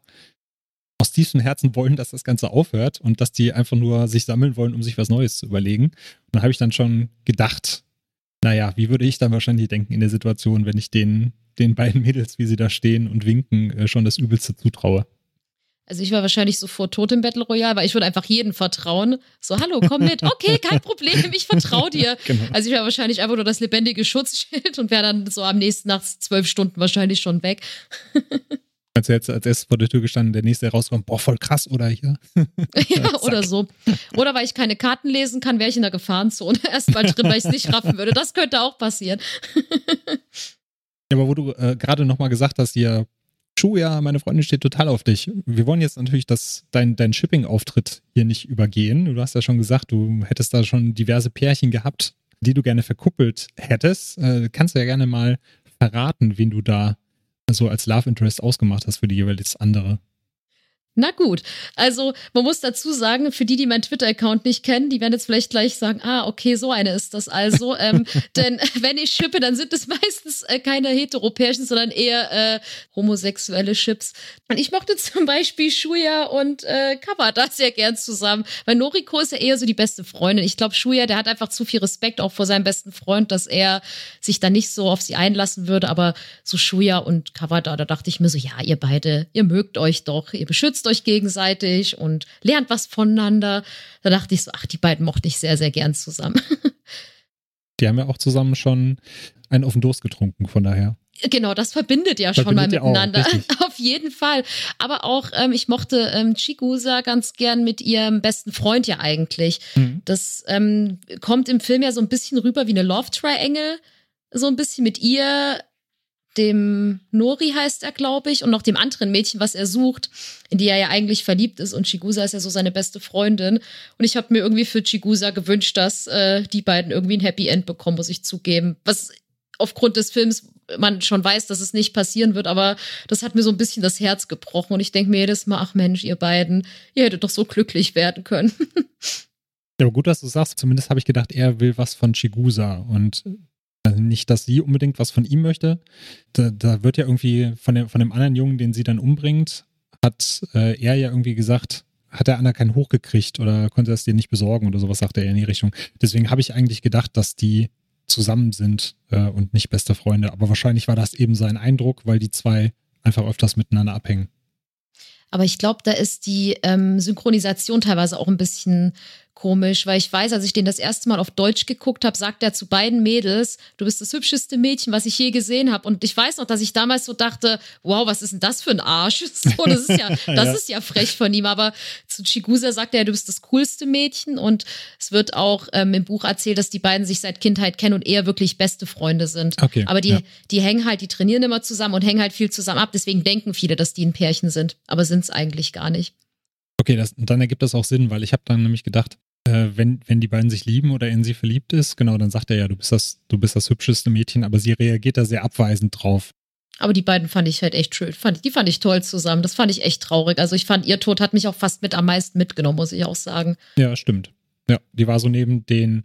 aus tiefstem Herzen wollen, dass das Ganze aufhört und dass die einfach nur sich sammeln wollen, um sich was Neues zu überlegen. Und dann habe ich dann schon gedacht, naja, wie würde ich dann wahrscheinlich denken in der Situation, wenn ich den den beiden Mädels, wie sie da stehen und winken, äh, schon das Übelste zutraue. Also ich war wahrscheinlich sofort tot im Battle Royale, weil ich würde einfach jedem vertrauen. So, hallo, komm mit. Okay, kein Problem, ich vertraue dir. Genau. Also ich wäre wahrscheinlich einfach nur das lebendige Schutzschild und wäre dann so am nächsten nach zwölf Stunden wahrscheinlich schon weg. Als er jetzt als erstes vor der Tür gestanden, der nächste rauskommt, boah, voll krass, oder hier? ja, oder so. Oder weil ich keine Karten lesen kann, wäre ich in der Gefahrenzone erstmal drin, weil ich es nicht raffen würde. Das könnte auch passieren. Ja, aber wo du äh, gerade nochmal gesagt hast, hier, Schuja, meine Freundin steht total auf dich. Wir wollen jetzt natürlich das, dein, dein Shipping-Auftritt hier nicht übergehen. Du hast ja schon gesagt, du hättest da schon diverse Pärchen gehabt, die du gerne verkuppelt hättest. Äh, kannst du ja gerne mal verraten, wen du da so als Love Interest ausgemacht hast für die jeweils andere. Na gut, also man muss dazu sagen, für die, die meinen Twitter-Account nicht kennen, die werden jetzt vielleicht gleich sagen, ah, okay, so eine ist das also. ähm, denn wenn ich shippe, dann sind es meistens äh, keine Heteropärchen, sondern eher äh, homosexuelle Chips. Und ich mochte zum Beispiel Shuya und äh, Kawada sehr gern zusammen, weil Noriko ist ja eher so die beste Freundin. Ich glaube, Shuya, der hat einfach zu viel Respekt auch vor seinem besten Freund, dass er sich da nicht so auf sie einlassen würde. Aber so Shuya und Kawada, da dachte ich mir so, ja, ihr beide, ihr mögt euch doch, ihr beschützt unterstützt euch gegenseitig und lernt was voneinander. Da dachte ich so, ach, die beiden mochte ich sehr, sehr gern zusammen. Die haben ja auch zusammen schon einen auf den Durst getrunken, von daher. Genau, das verbindet ja schon mal miteinander. Auch, Auf jeden Fall. Aber auch, ähm, ich mochte ähm, Chigusa ganz gern mit ihrem besten Freund ja eigentlich. Mhm. Das ähm, kommt im Film ja so ein bisschen rüber wie eine Love Triangle. So ein bisschen mit ihr, dem Nori heißt er, glaube ich, und noch dem anderen Mädchen, was er sucht, in die er ja eigentlich verliebt ist. Und Chigusa ist ja so seine beste Freundin. Und ich habe mir irgendwie für Chigusa gewünscht, dass äh, die beiden irgendwie ein Happy End bekommen, muss ich zugeben. Was aufgrund des Films man schon weiß, dass es nicht passieren wird, aber das hat mir so ein bisschen das Herz gebrochen. Und ich denke mir jedes Mal, ach Mensch, ihr beiden, ihr hättet doch so glücklich werden können. Ja, aber gut, dass du sagst. Zumindest habe ich gedacht, er will was von Chigusa. Und also nicht, dass sie unbedingt was von ihm möchte. Da, da wird ja irgendwie von dem, von dem anderen Jungen, den sie dann umbringt, hat äh, er ja irgendwie gesagt, hat der Anna keinen hochgekriegt oder konnte er es dir nicht besorgen oder sowas, sagt er in die Richtung. Deswegen habe ich eigentlich gedacht, dass die zusammen sind äh, und nicht beste Freunde. Aber wahrscheinlich war das eben sein Eindruck, weil die zwei einfach öfters miteinander abhängen. Aber ich glaube, da ist die ähm, Synchronisation teilweise auch ein bisschen komisch, weil ich weiß, als ich den das erste Mal auf Deutsch geguckt habe, sagt er zu beiden Mädels, du bist das hübscheste Mädchen, was ich je gesehen habe. Und ich weiß noch, dass ich damals so dachte, wow, was ist denn das für ein Arsch? So, das ist ja, das ja. ist ja frech von ihm. Aber zu Chigusa sagt er, du bist das coolste Mädchen. Und es wird auch ähm, im Buch erzählt, dass die beiden sich seit Kindheit kennen und eher wirklich beste Freunde sind. Okay, Aber die, ja. die hängen halt, die trainieren immer zusammen und hängen halt viel zusammen ab. Deswegen denken viele, dass die ein Pärchen sind. Aber sind es eigentlich gar nicht. Okay, das, dann ergibt das auch Sinn, weil ich habe dann nämlich gedacht, äh, wenn, wenn die beiden sich lieben oder in sie verliebt ist, genau, dann sagt er ja, du bist das, du bist das hübscheste Mädchen, aber sie reagiert da sehr abweisend drauf. Aber die beiden fand ich halt echt schön. Fand, die fand ich toll zusammen. Das fand ich echt traurig. Also ich fand, ihr Tod hat mich auch fast mit am meisten mitgenommen, muss ich auch sagen. Ja, stimmt. Ja, die war so neben den,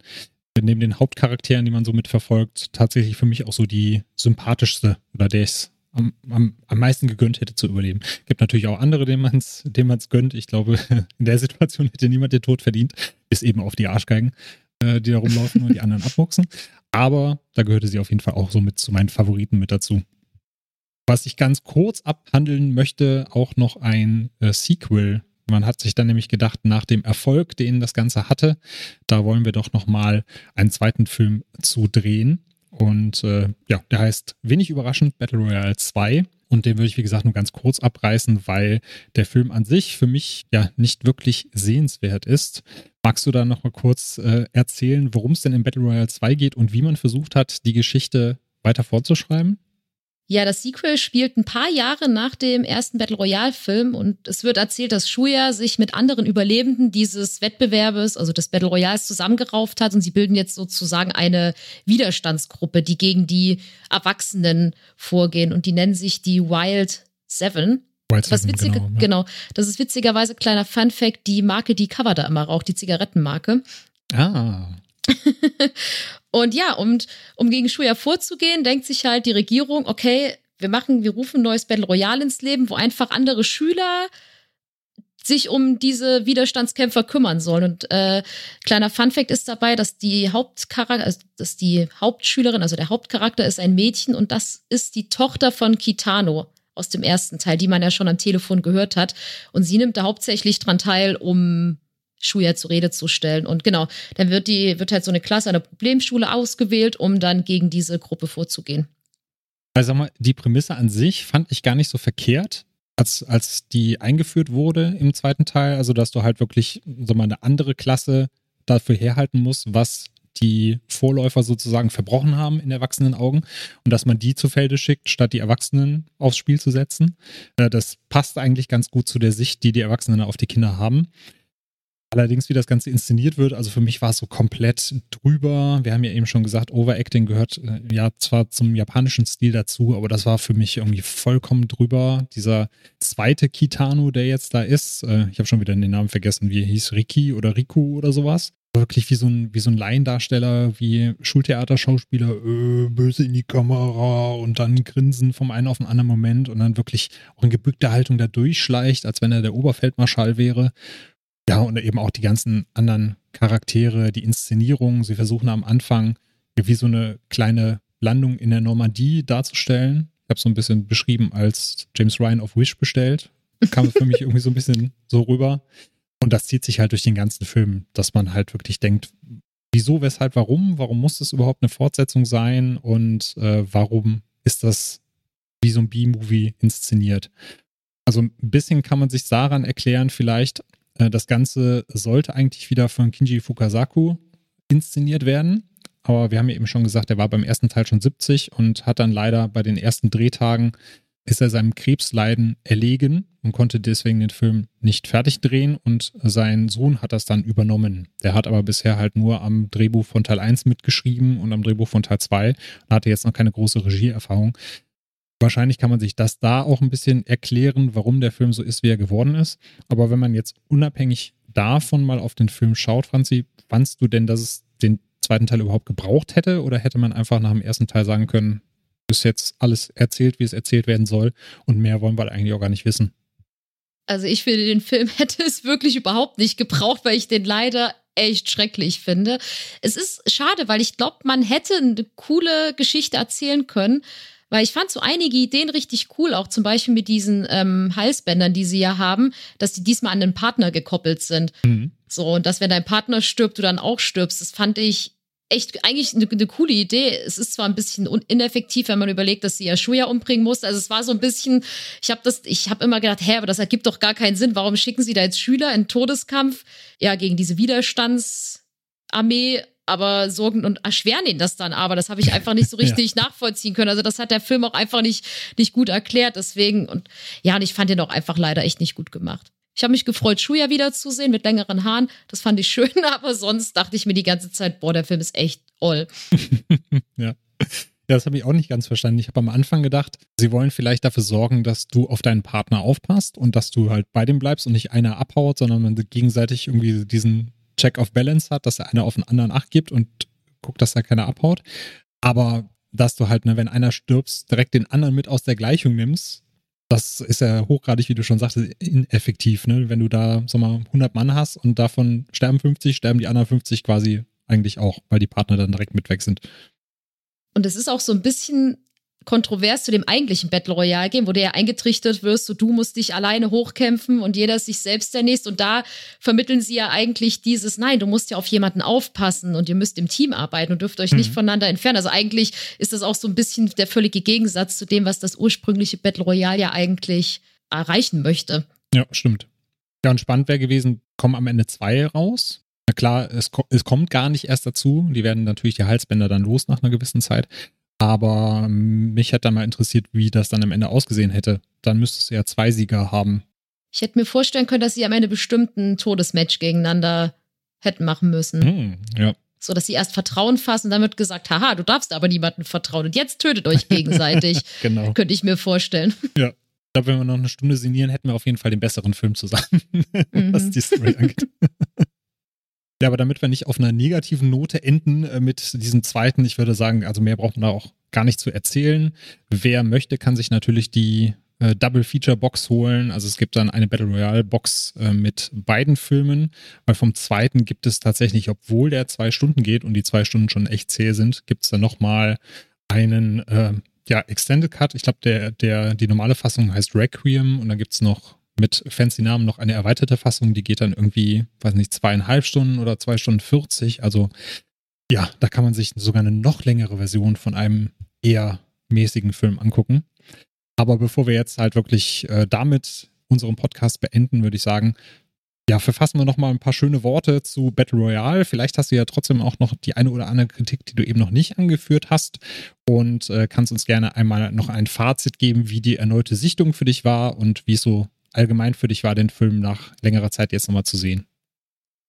neben den Hauptcharakteren, die man so mitverfolgt, tatsächlich für mich auch so die sympathischste oder der ist am, am, am meisten gegönnt hätte zu überleben. Gibt natürlich auch andere, denen man es denen gönnt. Ich glaube, in der Situation hätte niemand den Tod verdient, bis eben auf die Arschgeigen. äh, die da rumlaufen und die anderen abmuchsen. Aber da gehörte sie auf jeden Fall auch so mit zu meinen Favoriten mit dazu. Was ich ganz kurz abhandeln möchte, auch noch ein äh, Sequel. Man hat sich dann nämlich gedacht, nach dem Erfolg, den das Ganze hatte, da wollen wir doch nochmal einen zweiten Film zu drehen. Und äh, ja, der heißt wenig überraschend Battle Royale 2. Und den würde ich, wie gesagt, nur ganz kurz abreißen, weil der Film an sich für mich ja nicht wirklich sehenswert ist. Magst du da nochmal kurz äh, erzählen, worum es denn in Battle Royale 2 geht und wie man versucht hat, die Geschichte weiter fortzuschreiben? Ja, das Sequel spielt ein paar Jahre nach dem ersten Battle Royale-Film und es wird erzählt, dass Shuya sich mit anderen Überlebenden dieses Wettbewerbes, also des Battle Royals, zusammengerauft hat und sie bilden jetzt sozusagen eine Widerstandsgruppe, die gegen die Erwachsenen vorgehen und die nennen sich die Wild Seven. Wild Was Seven, witzige, genau, ja. genau, das ist witzigerweise kleiner Fun Fact, die Marke, die Cover da immer raucht, die Zigarettenmarke. Ah, Und ja, und um gegen Shuya vorzugehen, denkt sich halt die Regierung, okay, wir machen, wir rufen ein neues Battle Royale ins Leben, wo einfach andere Schüler sich um diese Widerstandskämpfer kümmern sollen. Und äh, kleiner Funfact ist dabei, dass die Hauptcharakter, also dass die Hauptschülerin, also der Hauptcharakter ist ein Mädchen und das ist die Tochter von Kitano aus dem ersten Teil, die man ja schon am Telefon gehört hat. Und sie nimmt da hauptsächlich dran teil, um Schuya zur Rede zu stellen. Und genau, dann wird die, wird halt so eine Klasse einer Problemschule ausgewählt, um dann gegen diese Gruppe vorzugehen. Also sag mal, die Prämisse an sich fand ich gar nicht so verkehrt, als, als die eingeführt wurde im zweiten Teil. Also, dass du halt wirklich sag mal, eine andere Klasse dafür herhalten musst, was die Vorläufer sozusagen verbrochen haben in erwachsenen Augen und dass man die zu Felde schickt, statt die Erwachsenen aufs Spiel zu setzen. Äh, Das passt eigentlich ganz gut zu der Sicht, die die Erwachsenen auf die Kinder haben. Allerdings, wie das Ganze inszeniert wird, also für mich war es so komplett drüber. Wir haben ja eben schon gesagt, Overacting gehört äh, ja zwar zum japanischen Stil dazu, aber das war für mich irgendwie vollkommen drüber. Dieser zweite Kitano, der jetzt da ist, äh, ich habe schon wieder den Namen vergessen, wie er hieß, Riki oder Riku oder sowas. Wirklich wie so ein, wie so ein Laiendarsteller, wie Schultheaterschauspieler, äh, böse in die Kamera und dann grinsen vom einen auf den anderen Moment und dann wirklich auch in gebückter Haltung da durchschleicht, als wenn er der Oberfeldmarschall wäre. Ja, und eben auch die ganzen anderen Charaktere, die Inszenierung. Sie versuchen am Anfang wie so eine kleine Landung in der Normandie darzustellen. Ich habe so ein bisschen beschrieben als James Ryan auf Wish bestellt. Kam für mich irgendwie so ein bisschen so rüber. Und das zieht sich halt durch den ganzen Film, dass man halt wirklich denkt, wieso, weshalb, warum? Warum muss das überhaupt eine Fortsetzung sein? Und äh, warum ist das wie so ein B-Movie inszeniert? Also ein bisschen kann man sich daran erklären, vielleicht, das Ganze sollte eigentlich wieder von Kinji Fukasaku inszeniert werden. Aber wir haben ja eben schon gesagt, er war beim ersten Teil schon 70 und hat dann leider bei den ersten Drehtagen ist er seinem Krebsleiden erlegen und konnte deswegen den Film nicht fertig drehen und sein Sohn hat das dann übernommen. Der hat aber bisher halt nur am Drehbuch von Teil 1 mitgeschrieben und am Drehbuch von Teil 2 und hatte jetzt noch keine große Regieerfahrung. Wahrscheinlich kann man sich das da auch ein bisschen erklären, warum der Film so ist, wie er geworden ist. Aber wenn man jetzt unabhängig davon mal auf den Film schaut, Franzi, fandst du denn, dass es den zweiten Teil überhaupt gebraucht hätte? Oder hätte man einfach nach dem ersten Teil sagen können, ist jetzt alles erzählt, wie es erzählt werden soll und mehr wollen wir eigentlich auch gar nicht wissen? Also ich finde, den Film hätte es wirklich überhaupt nicht gebraucht, weil ich den leider echt schrecklich finde. Es ist schade, weil ich glaube, man hätte eine coole Geschichte erzählen können, weil ich fand so einige Ideen richtig cool, auch zum Beispiel mit diesen ähm, Halsbändern, die sie ja haben, dass die diesmal an den Partner gekoppelt sind. Mhm. So, und dass wenn dein Partner stirbt, du dann auch stirbst. Das fand ich echt eigentlich eine, eine coole Idee. Es ist zwar ein bisschen ineffektiv, wenn man überlegt, dass sie ja Shuya umbringen musste. Also es war so ein bisschen, ich habe das, ich habe immer gedacht, hä, aber das ergibt doch gar keinen Sinn. Warum schicken sie da jetzt Schüler in Todeskampf? Ja, gegen diese Widerstandsarmee, aber sorgen und erschweren ihnen das dann. Aber das habe ich einfach nicht so Ja. richtig nachvollziehen können. Also das hat der Film auch einfach nicht, nicht gut erklärt. Deswegen und ja, und ich fand den auch einfach leider echt nicht gut gemacht. Ich habe mich gefreut, Shuya wiederzusehen mit längeren Haaren. Das fand ich schön, aber sonst dachte ich mir die ganze Zeit, boah, der Film ist echt all. ja. Ja, das habe ich auch nicht ganz verstanden. Ich habe am Anfang gedacht, sie wollen vielleicht dafür sorgen, dass du auf deinen Partner aufpasst und dass du halt bei dem bleibst und nicht einer abhaut, sondern man gegenseitig irgendwie diesen Check of Balance hat, dass der eine auf den anderen Acht gibt und guckt, dass da keiner abhaut. Aber dass du halt, ne, wenn einer stirbst, direkt den anderen mit aus der Gleichung nimmst, das ist ja hochgradig, wie du schon sagtest, ineffektiv. Ne? Wenn du da, sag mal, 100 Mann hast und davon sterben 50, sterben die anderen 50 quasi eigentlich auch, weil die Partner dann direkt mit weg sind. Und es ist auch so ein bisschen kontrovers zu dem eigentlichen Battle Royale Game, wo du ja eingetrichtert wirst, so du musst dich alleine hochkämpfen und jeder sich selbst der Nächste. Und da vermitteln sie ja eigentlich dieses, nein, du musst ja auf jemanden aufpassen und ihr müsst im Team arbeiten und dürft euch mhm. nicht voneinander entfernen. Also eigentlich ist das auch so ein bisschen der völlige Gegensatz zu dem, was das ursprüngliche Battle Royale ja eigentlich erreichen möchte. Ja, stimmt. Ja, und spannend wäre gewesen, kommen am Ende zwei raus. Na klar, es, es kommt gar nicht erst dazu. Die werden natürlich die Halsbänder dann los nach einer gewissen Zeit. Aber mich hätte dann mal interessiert, wie das dann am Ende ausgesehen hätte. Dann müsstest du ja zwei Sieger haben. Ich hätte mir vorstellen können, dass sie am Ende bestimmt ein Todesmatch gegeneinander hätten machen müssen. Hm, ja. So, dass sie erst Vertrauen fassen und dann wird gesagt, haha, du darfst aber niemandem vertrauen und jetzt tötet euch gegenseitig. genau. Könnte ich mir vorstellen. Ja. Ich glaube, wenn wir noch eine Stunde sinnieren, hätten wir auf jeden Fall den besseren Film zusammen, mhm. was die Story angeht. Ja, aber damit wir nicht auf einer negativen Note enden äh, mit diesem zweiten, ich würde sagen, also mehr braucht man da auch gar nicht zu erzählen. Wer möchte, kann sich natürlich die äh, Double Feature Box holen. Also es gibt dann eine Battle Royale Box äh, mit beiden Filmen, weil vom zweiten gibt es tatsächlich, obwohl der zwei Stunden geht und die zwei Stunden schon echt zäh sind, gibt es dann nochmal einen äh, ja, Extended Cut. Ich glaube, der, der, die normale Fassung heißt Requiem und dann gibt es noch mit fancy Namen noch eine erweiterte Fassung, die geht dann irgendwie, weiß nicht, zweieinhalb Stunden oder zwei Stunden 40. Also ja, da kann man sich sogar eine noch längere Version von einem eher mäßigen Film angucken. Aber bevor wir jetzt halt wirklich äh, damit unseren Podcast beenden, würde ich sagen, ja, verfassen wir noch mal ein paar schöne Worte zu Battle Royale. Vielleicht hast du ja trotzdem auch noch die eine oder andere Kritik, die du eben noch nicht angeführt hast und äh, kannst uns gerne einmal noch ein Fazit geben, wie die erneute Sichtung für dich war und wie es so allgemein für dich war, den Film nach längerer Zeit jetzt nochmal zu sehen?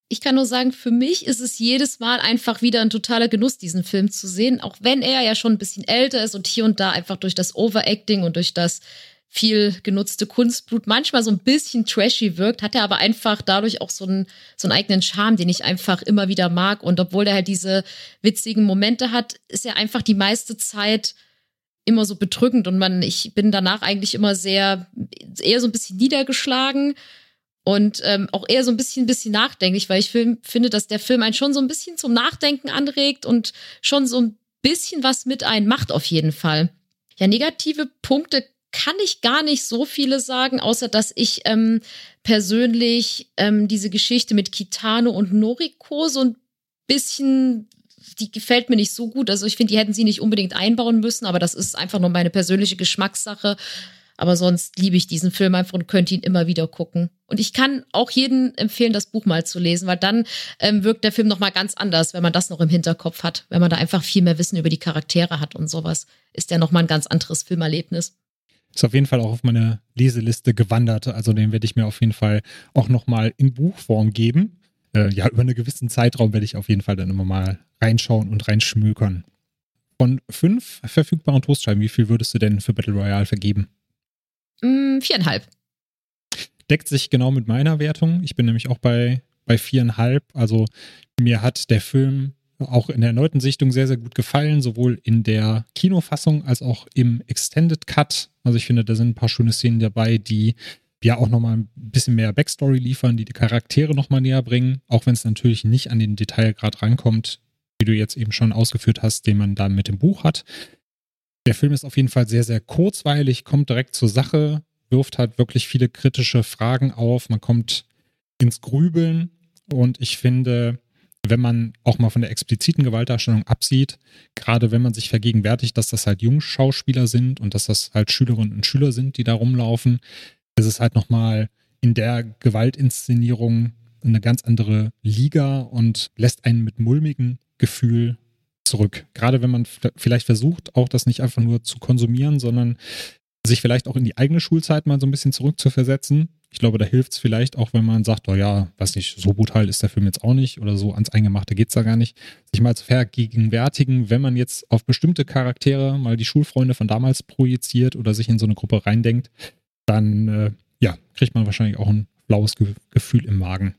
Ich kann nur sagen, für mich ist es jedes Mal einfach wieder ein totaler Genuss, diesen Film zu sehen, auch wenn er ja schon ein bisschen älter ist und hier und da einfach durch das Overacting und durch das viel genutzte Kunstblut manchmal so ein bisschen trashy wirkt, hat er aber einfach dadurch auch so einen, so einen eigenen Charme, den ich einfach immer wieder mag. Und obwohl er halt diese witzigen Momente hat, ist er einfach die meiste Zeit immer so bedrückend und man, ich bin danach eigentlich immer sehr, eher so ein bisschen niedergeschlagen und ähm, auch eher so ein bisschen, bisschen nachdenklich, weil ich film, finde, dass der Film einen schon so ein bisschen zum Nachdenken anregt und schon so ein bisschen was mit einen macht auf jeden Fall. Ja, negative Punkte kann ich gar nicht so viele sagen, außer dass ich ähm, persönlich ähm, diese Geschichte mit Kitano und Noriko so ein bisschen die gefällt mir nicht so gut. Also ich finde, die hätten sie nicht unbedingt einbauen müssen, aber das ist einfach nur meine persönliche Geschmackssache. Aber sonst liebe ich diesen Film einfach und könnte ihn immer wieder gucken. Und ich kann auch jedem empfehlen, das Buch mal zu lesen, weil dann ähm, wirkt der Film nochmal ganz anders, wenn man das noch im Hinterkopf hat. Wenn man da einfach viel mehr Wissen über die Charaktere hat und sowas, ist der nochmal ein ganz anderes Filmerlebnis. Ist auf jeden Fall auch auf meine Leseliste gewandert. Also den werde ich mir auf jeden Fall auch nochmal in Buchform geben äh, ja, über einen gewissen Zeitraum werde ich auf jeden Fall dann immer mal reinschauen und reinschmökern. Von fünf verfügbaren Toastscheiben, wie viel würdest du denn für Battle Royale vergeben? Mm, viereinhalb. Deckt sich genau mit meiner Wertung. Ich bin nämlich auch bei, bei viereinhalb. Also mir hat der Film auch in der erneuten Sichtung sehr, sehr gut gefallen, sowohl in der Kinofassung als auch im Extended Cut. Also ich finde, da sind ein paar schöne Szenen dabei, die ja auch nochmal ein bisschen mehr Backstory liefern, die die Charaktere nochmal näher bringen, auch wenn es natürlich nicht an den Detailgrad rankommt, wie du jetzt eben schon ausgeführt hast, den man da mit dem Buch hat. Der Film ist auf jeden Fall sehr, sehr kurzweilig, kommt direkt zur Sache, wirft halt wirklich viele kritische Fragen auf, man kommt ins Grübeln und ich finde, wenn man auch mal von der expliziten Gewaltdarstellung absieht, gerade wenn man sich vergegenwärtigt, dass das halt Jungschauspieler sind und dass das halt Schülerinnen und Schüler sind, die da rumlaufen, ist es halt nochmal in der Gewaltinszenierung eine ganz andere Liga und lässt einen mit mulmigem Gefühl zurück. Gerade wenn man vielleicht versucht, auch das nicht einfach nur zu konsumieren, sondern sich vielleicht auch in die eigene Schulzeit mal so ein bisschen zurückzuversetzen. Ich glaube, da hilft es vielleicht auch, wenn man sagt, oh ja, weiß nicht, so brutal ist der Film jetzt auch nicht oder so ans Eingemachte geht es da gar nicht. Sich mal zu vergegenwärtigen, wenn man jetzt auf bestimmte Charaktere mal die Schulfreunde von damals projiziert oder sich in so eine Gruppe reindenkt, dann äh, ja, kriegt man wahrscheinlich auch ein blaues Ge Gefühl im Magen.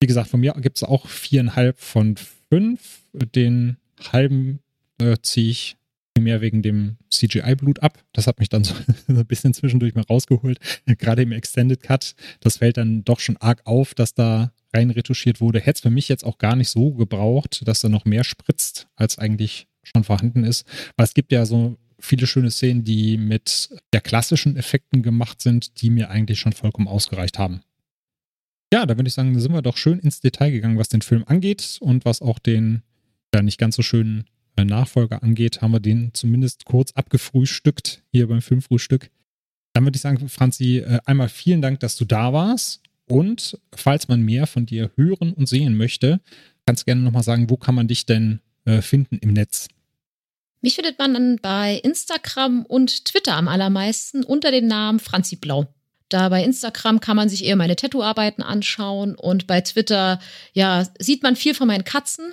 Wie gesagt, von mir gibt es auch viereinhalb von fünf. Den halben äh, ziehe ich mehr wegen dem CGI-Blut ab. Das hat mich dann so ein bisschen zwischendurch mal rausgeholt. Gerade im Extended Cut, das fällt dann doch schon arg auf, dass da reinretuschiert wurde. Hätte es für mich jetzt auch gar nicht so gebraucht, dass da noch mehr spritzt, als eigentlich schon vorhanden ist. Weil es gibt ja so viele schöne Szenen, die mit der klassischen Effekten gemacht sind, die mir eigentlich schon vollkommen ausgereicht haben. Ja, da würde ich sagen, sind wir doch schön ins Detail gegangen, was den Film angeht und was auch den ja nicht ganz so schönen äh, Nachfolger angeht, haben wir den zumindest kurz abgefrühstückt hier beim Filmfrühstück. Dann würde ich sagen, Franzi, äh, einmal vielen Dank, dass du da warst. Und falls man mehr von dir hören und sehen möchte, kannst du gerne nochmal sagen, wo kann man dich denn äh, finden im Netz? Mich findet man dann bei Instagram und Twitter am allermeisten unter dem Namen Franzi Blau. Da bei Instagram kann man sich eher meine Tattooarbeiten anschauen und bei Twitter, ja, sieht man viel von meinen Katzen,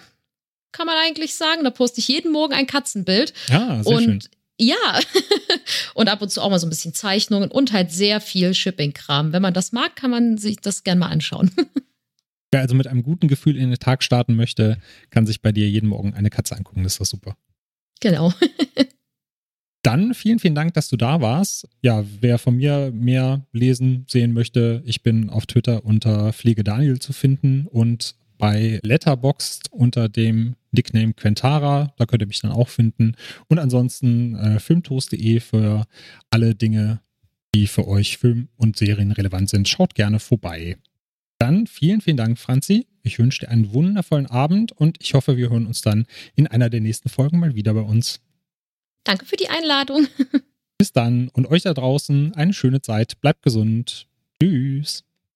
kann man eigentlich sagen. Da poste ich jeden Morgen ein Katzenbild. Ja, sehr und schön. Ja, und ab und zu auch mal so ein bisschen Zeichnungen und halt sehr viel Shipping-Kram. Wenn man das mag, kann man sich das gerne mal anschauen. Wer also mit einem guten Gefühl in den Tag starten möchte, kann sich bei dir jeden Morgen eine Katze angucken. Das ist doch super. Genau. Dann vielen, vielen Dank, dass du da warst. Ja, wer von mir mehr lesen, sehen möchte, ich bin auf Twitter unter Pflege Daniel zu finden und bei Letterboxd unter dem Nickname Quentara. Da könnt ihr mich dann auch finden. Und ansonsten äh, filmtoast.de für alle Dinge, die für euch Film- und Serien relevant sind. Schaut gerne vorbei. Dann vielen, vielen Dank, Franzi. Ich wünsche dir einen wundervollen Abend und ich hoffe, wir hören uns dann in einer der nächsten Folgen mal wieder bei uns. Danke für die Einladung. Bis dann und euch da draußen eine schöne Zeit. Bleibt gesund. Tschüss.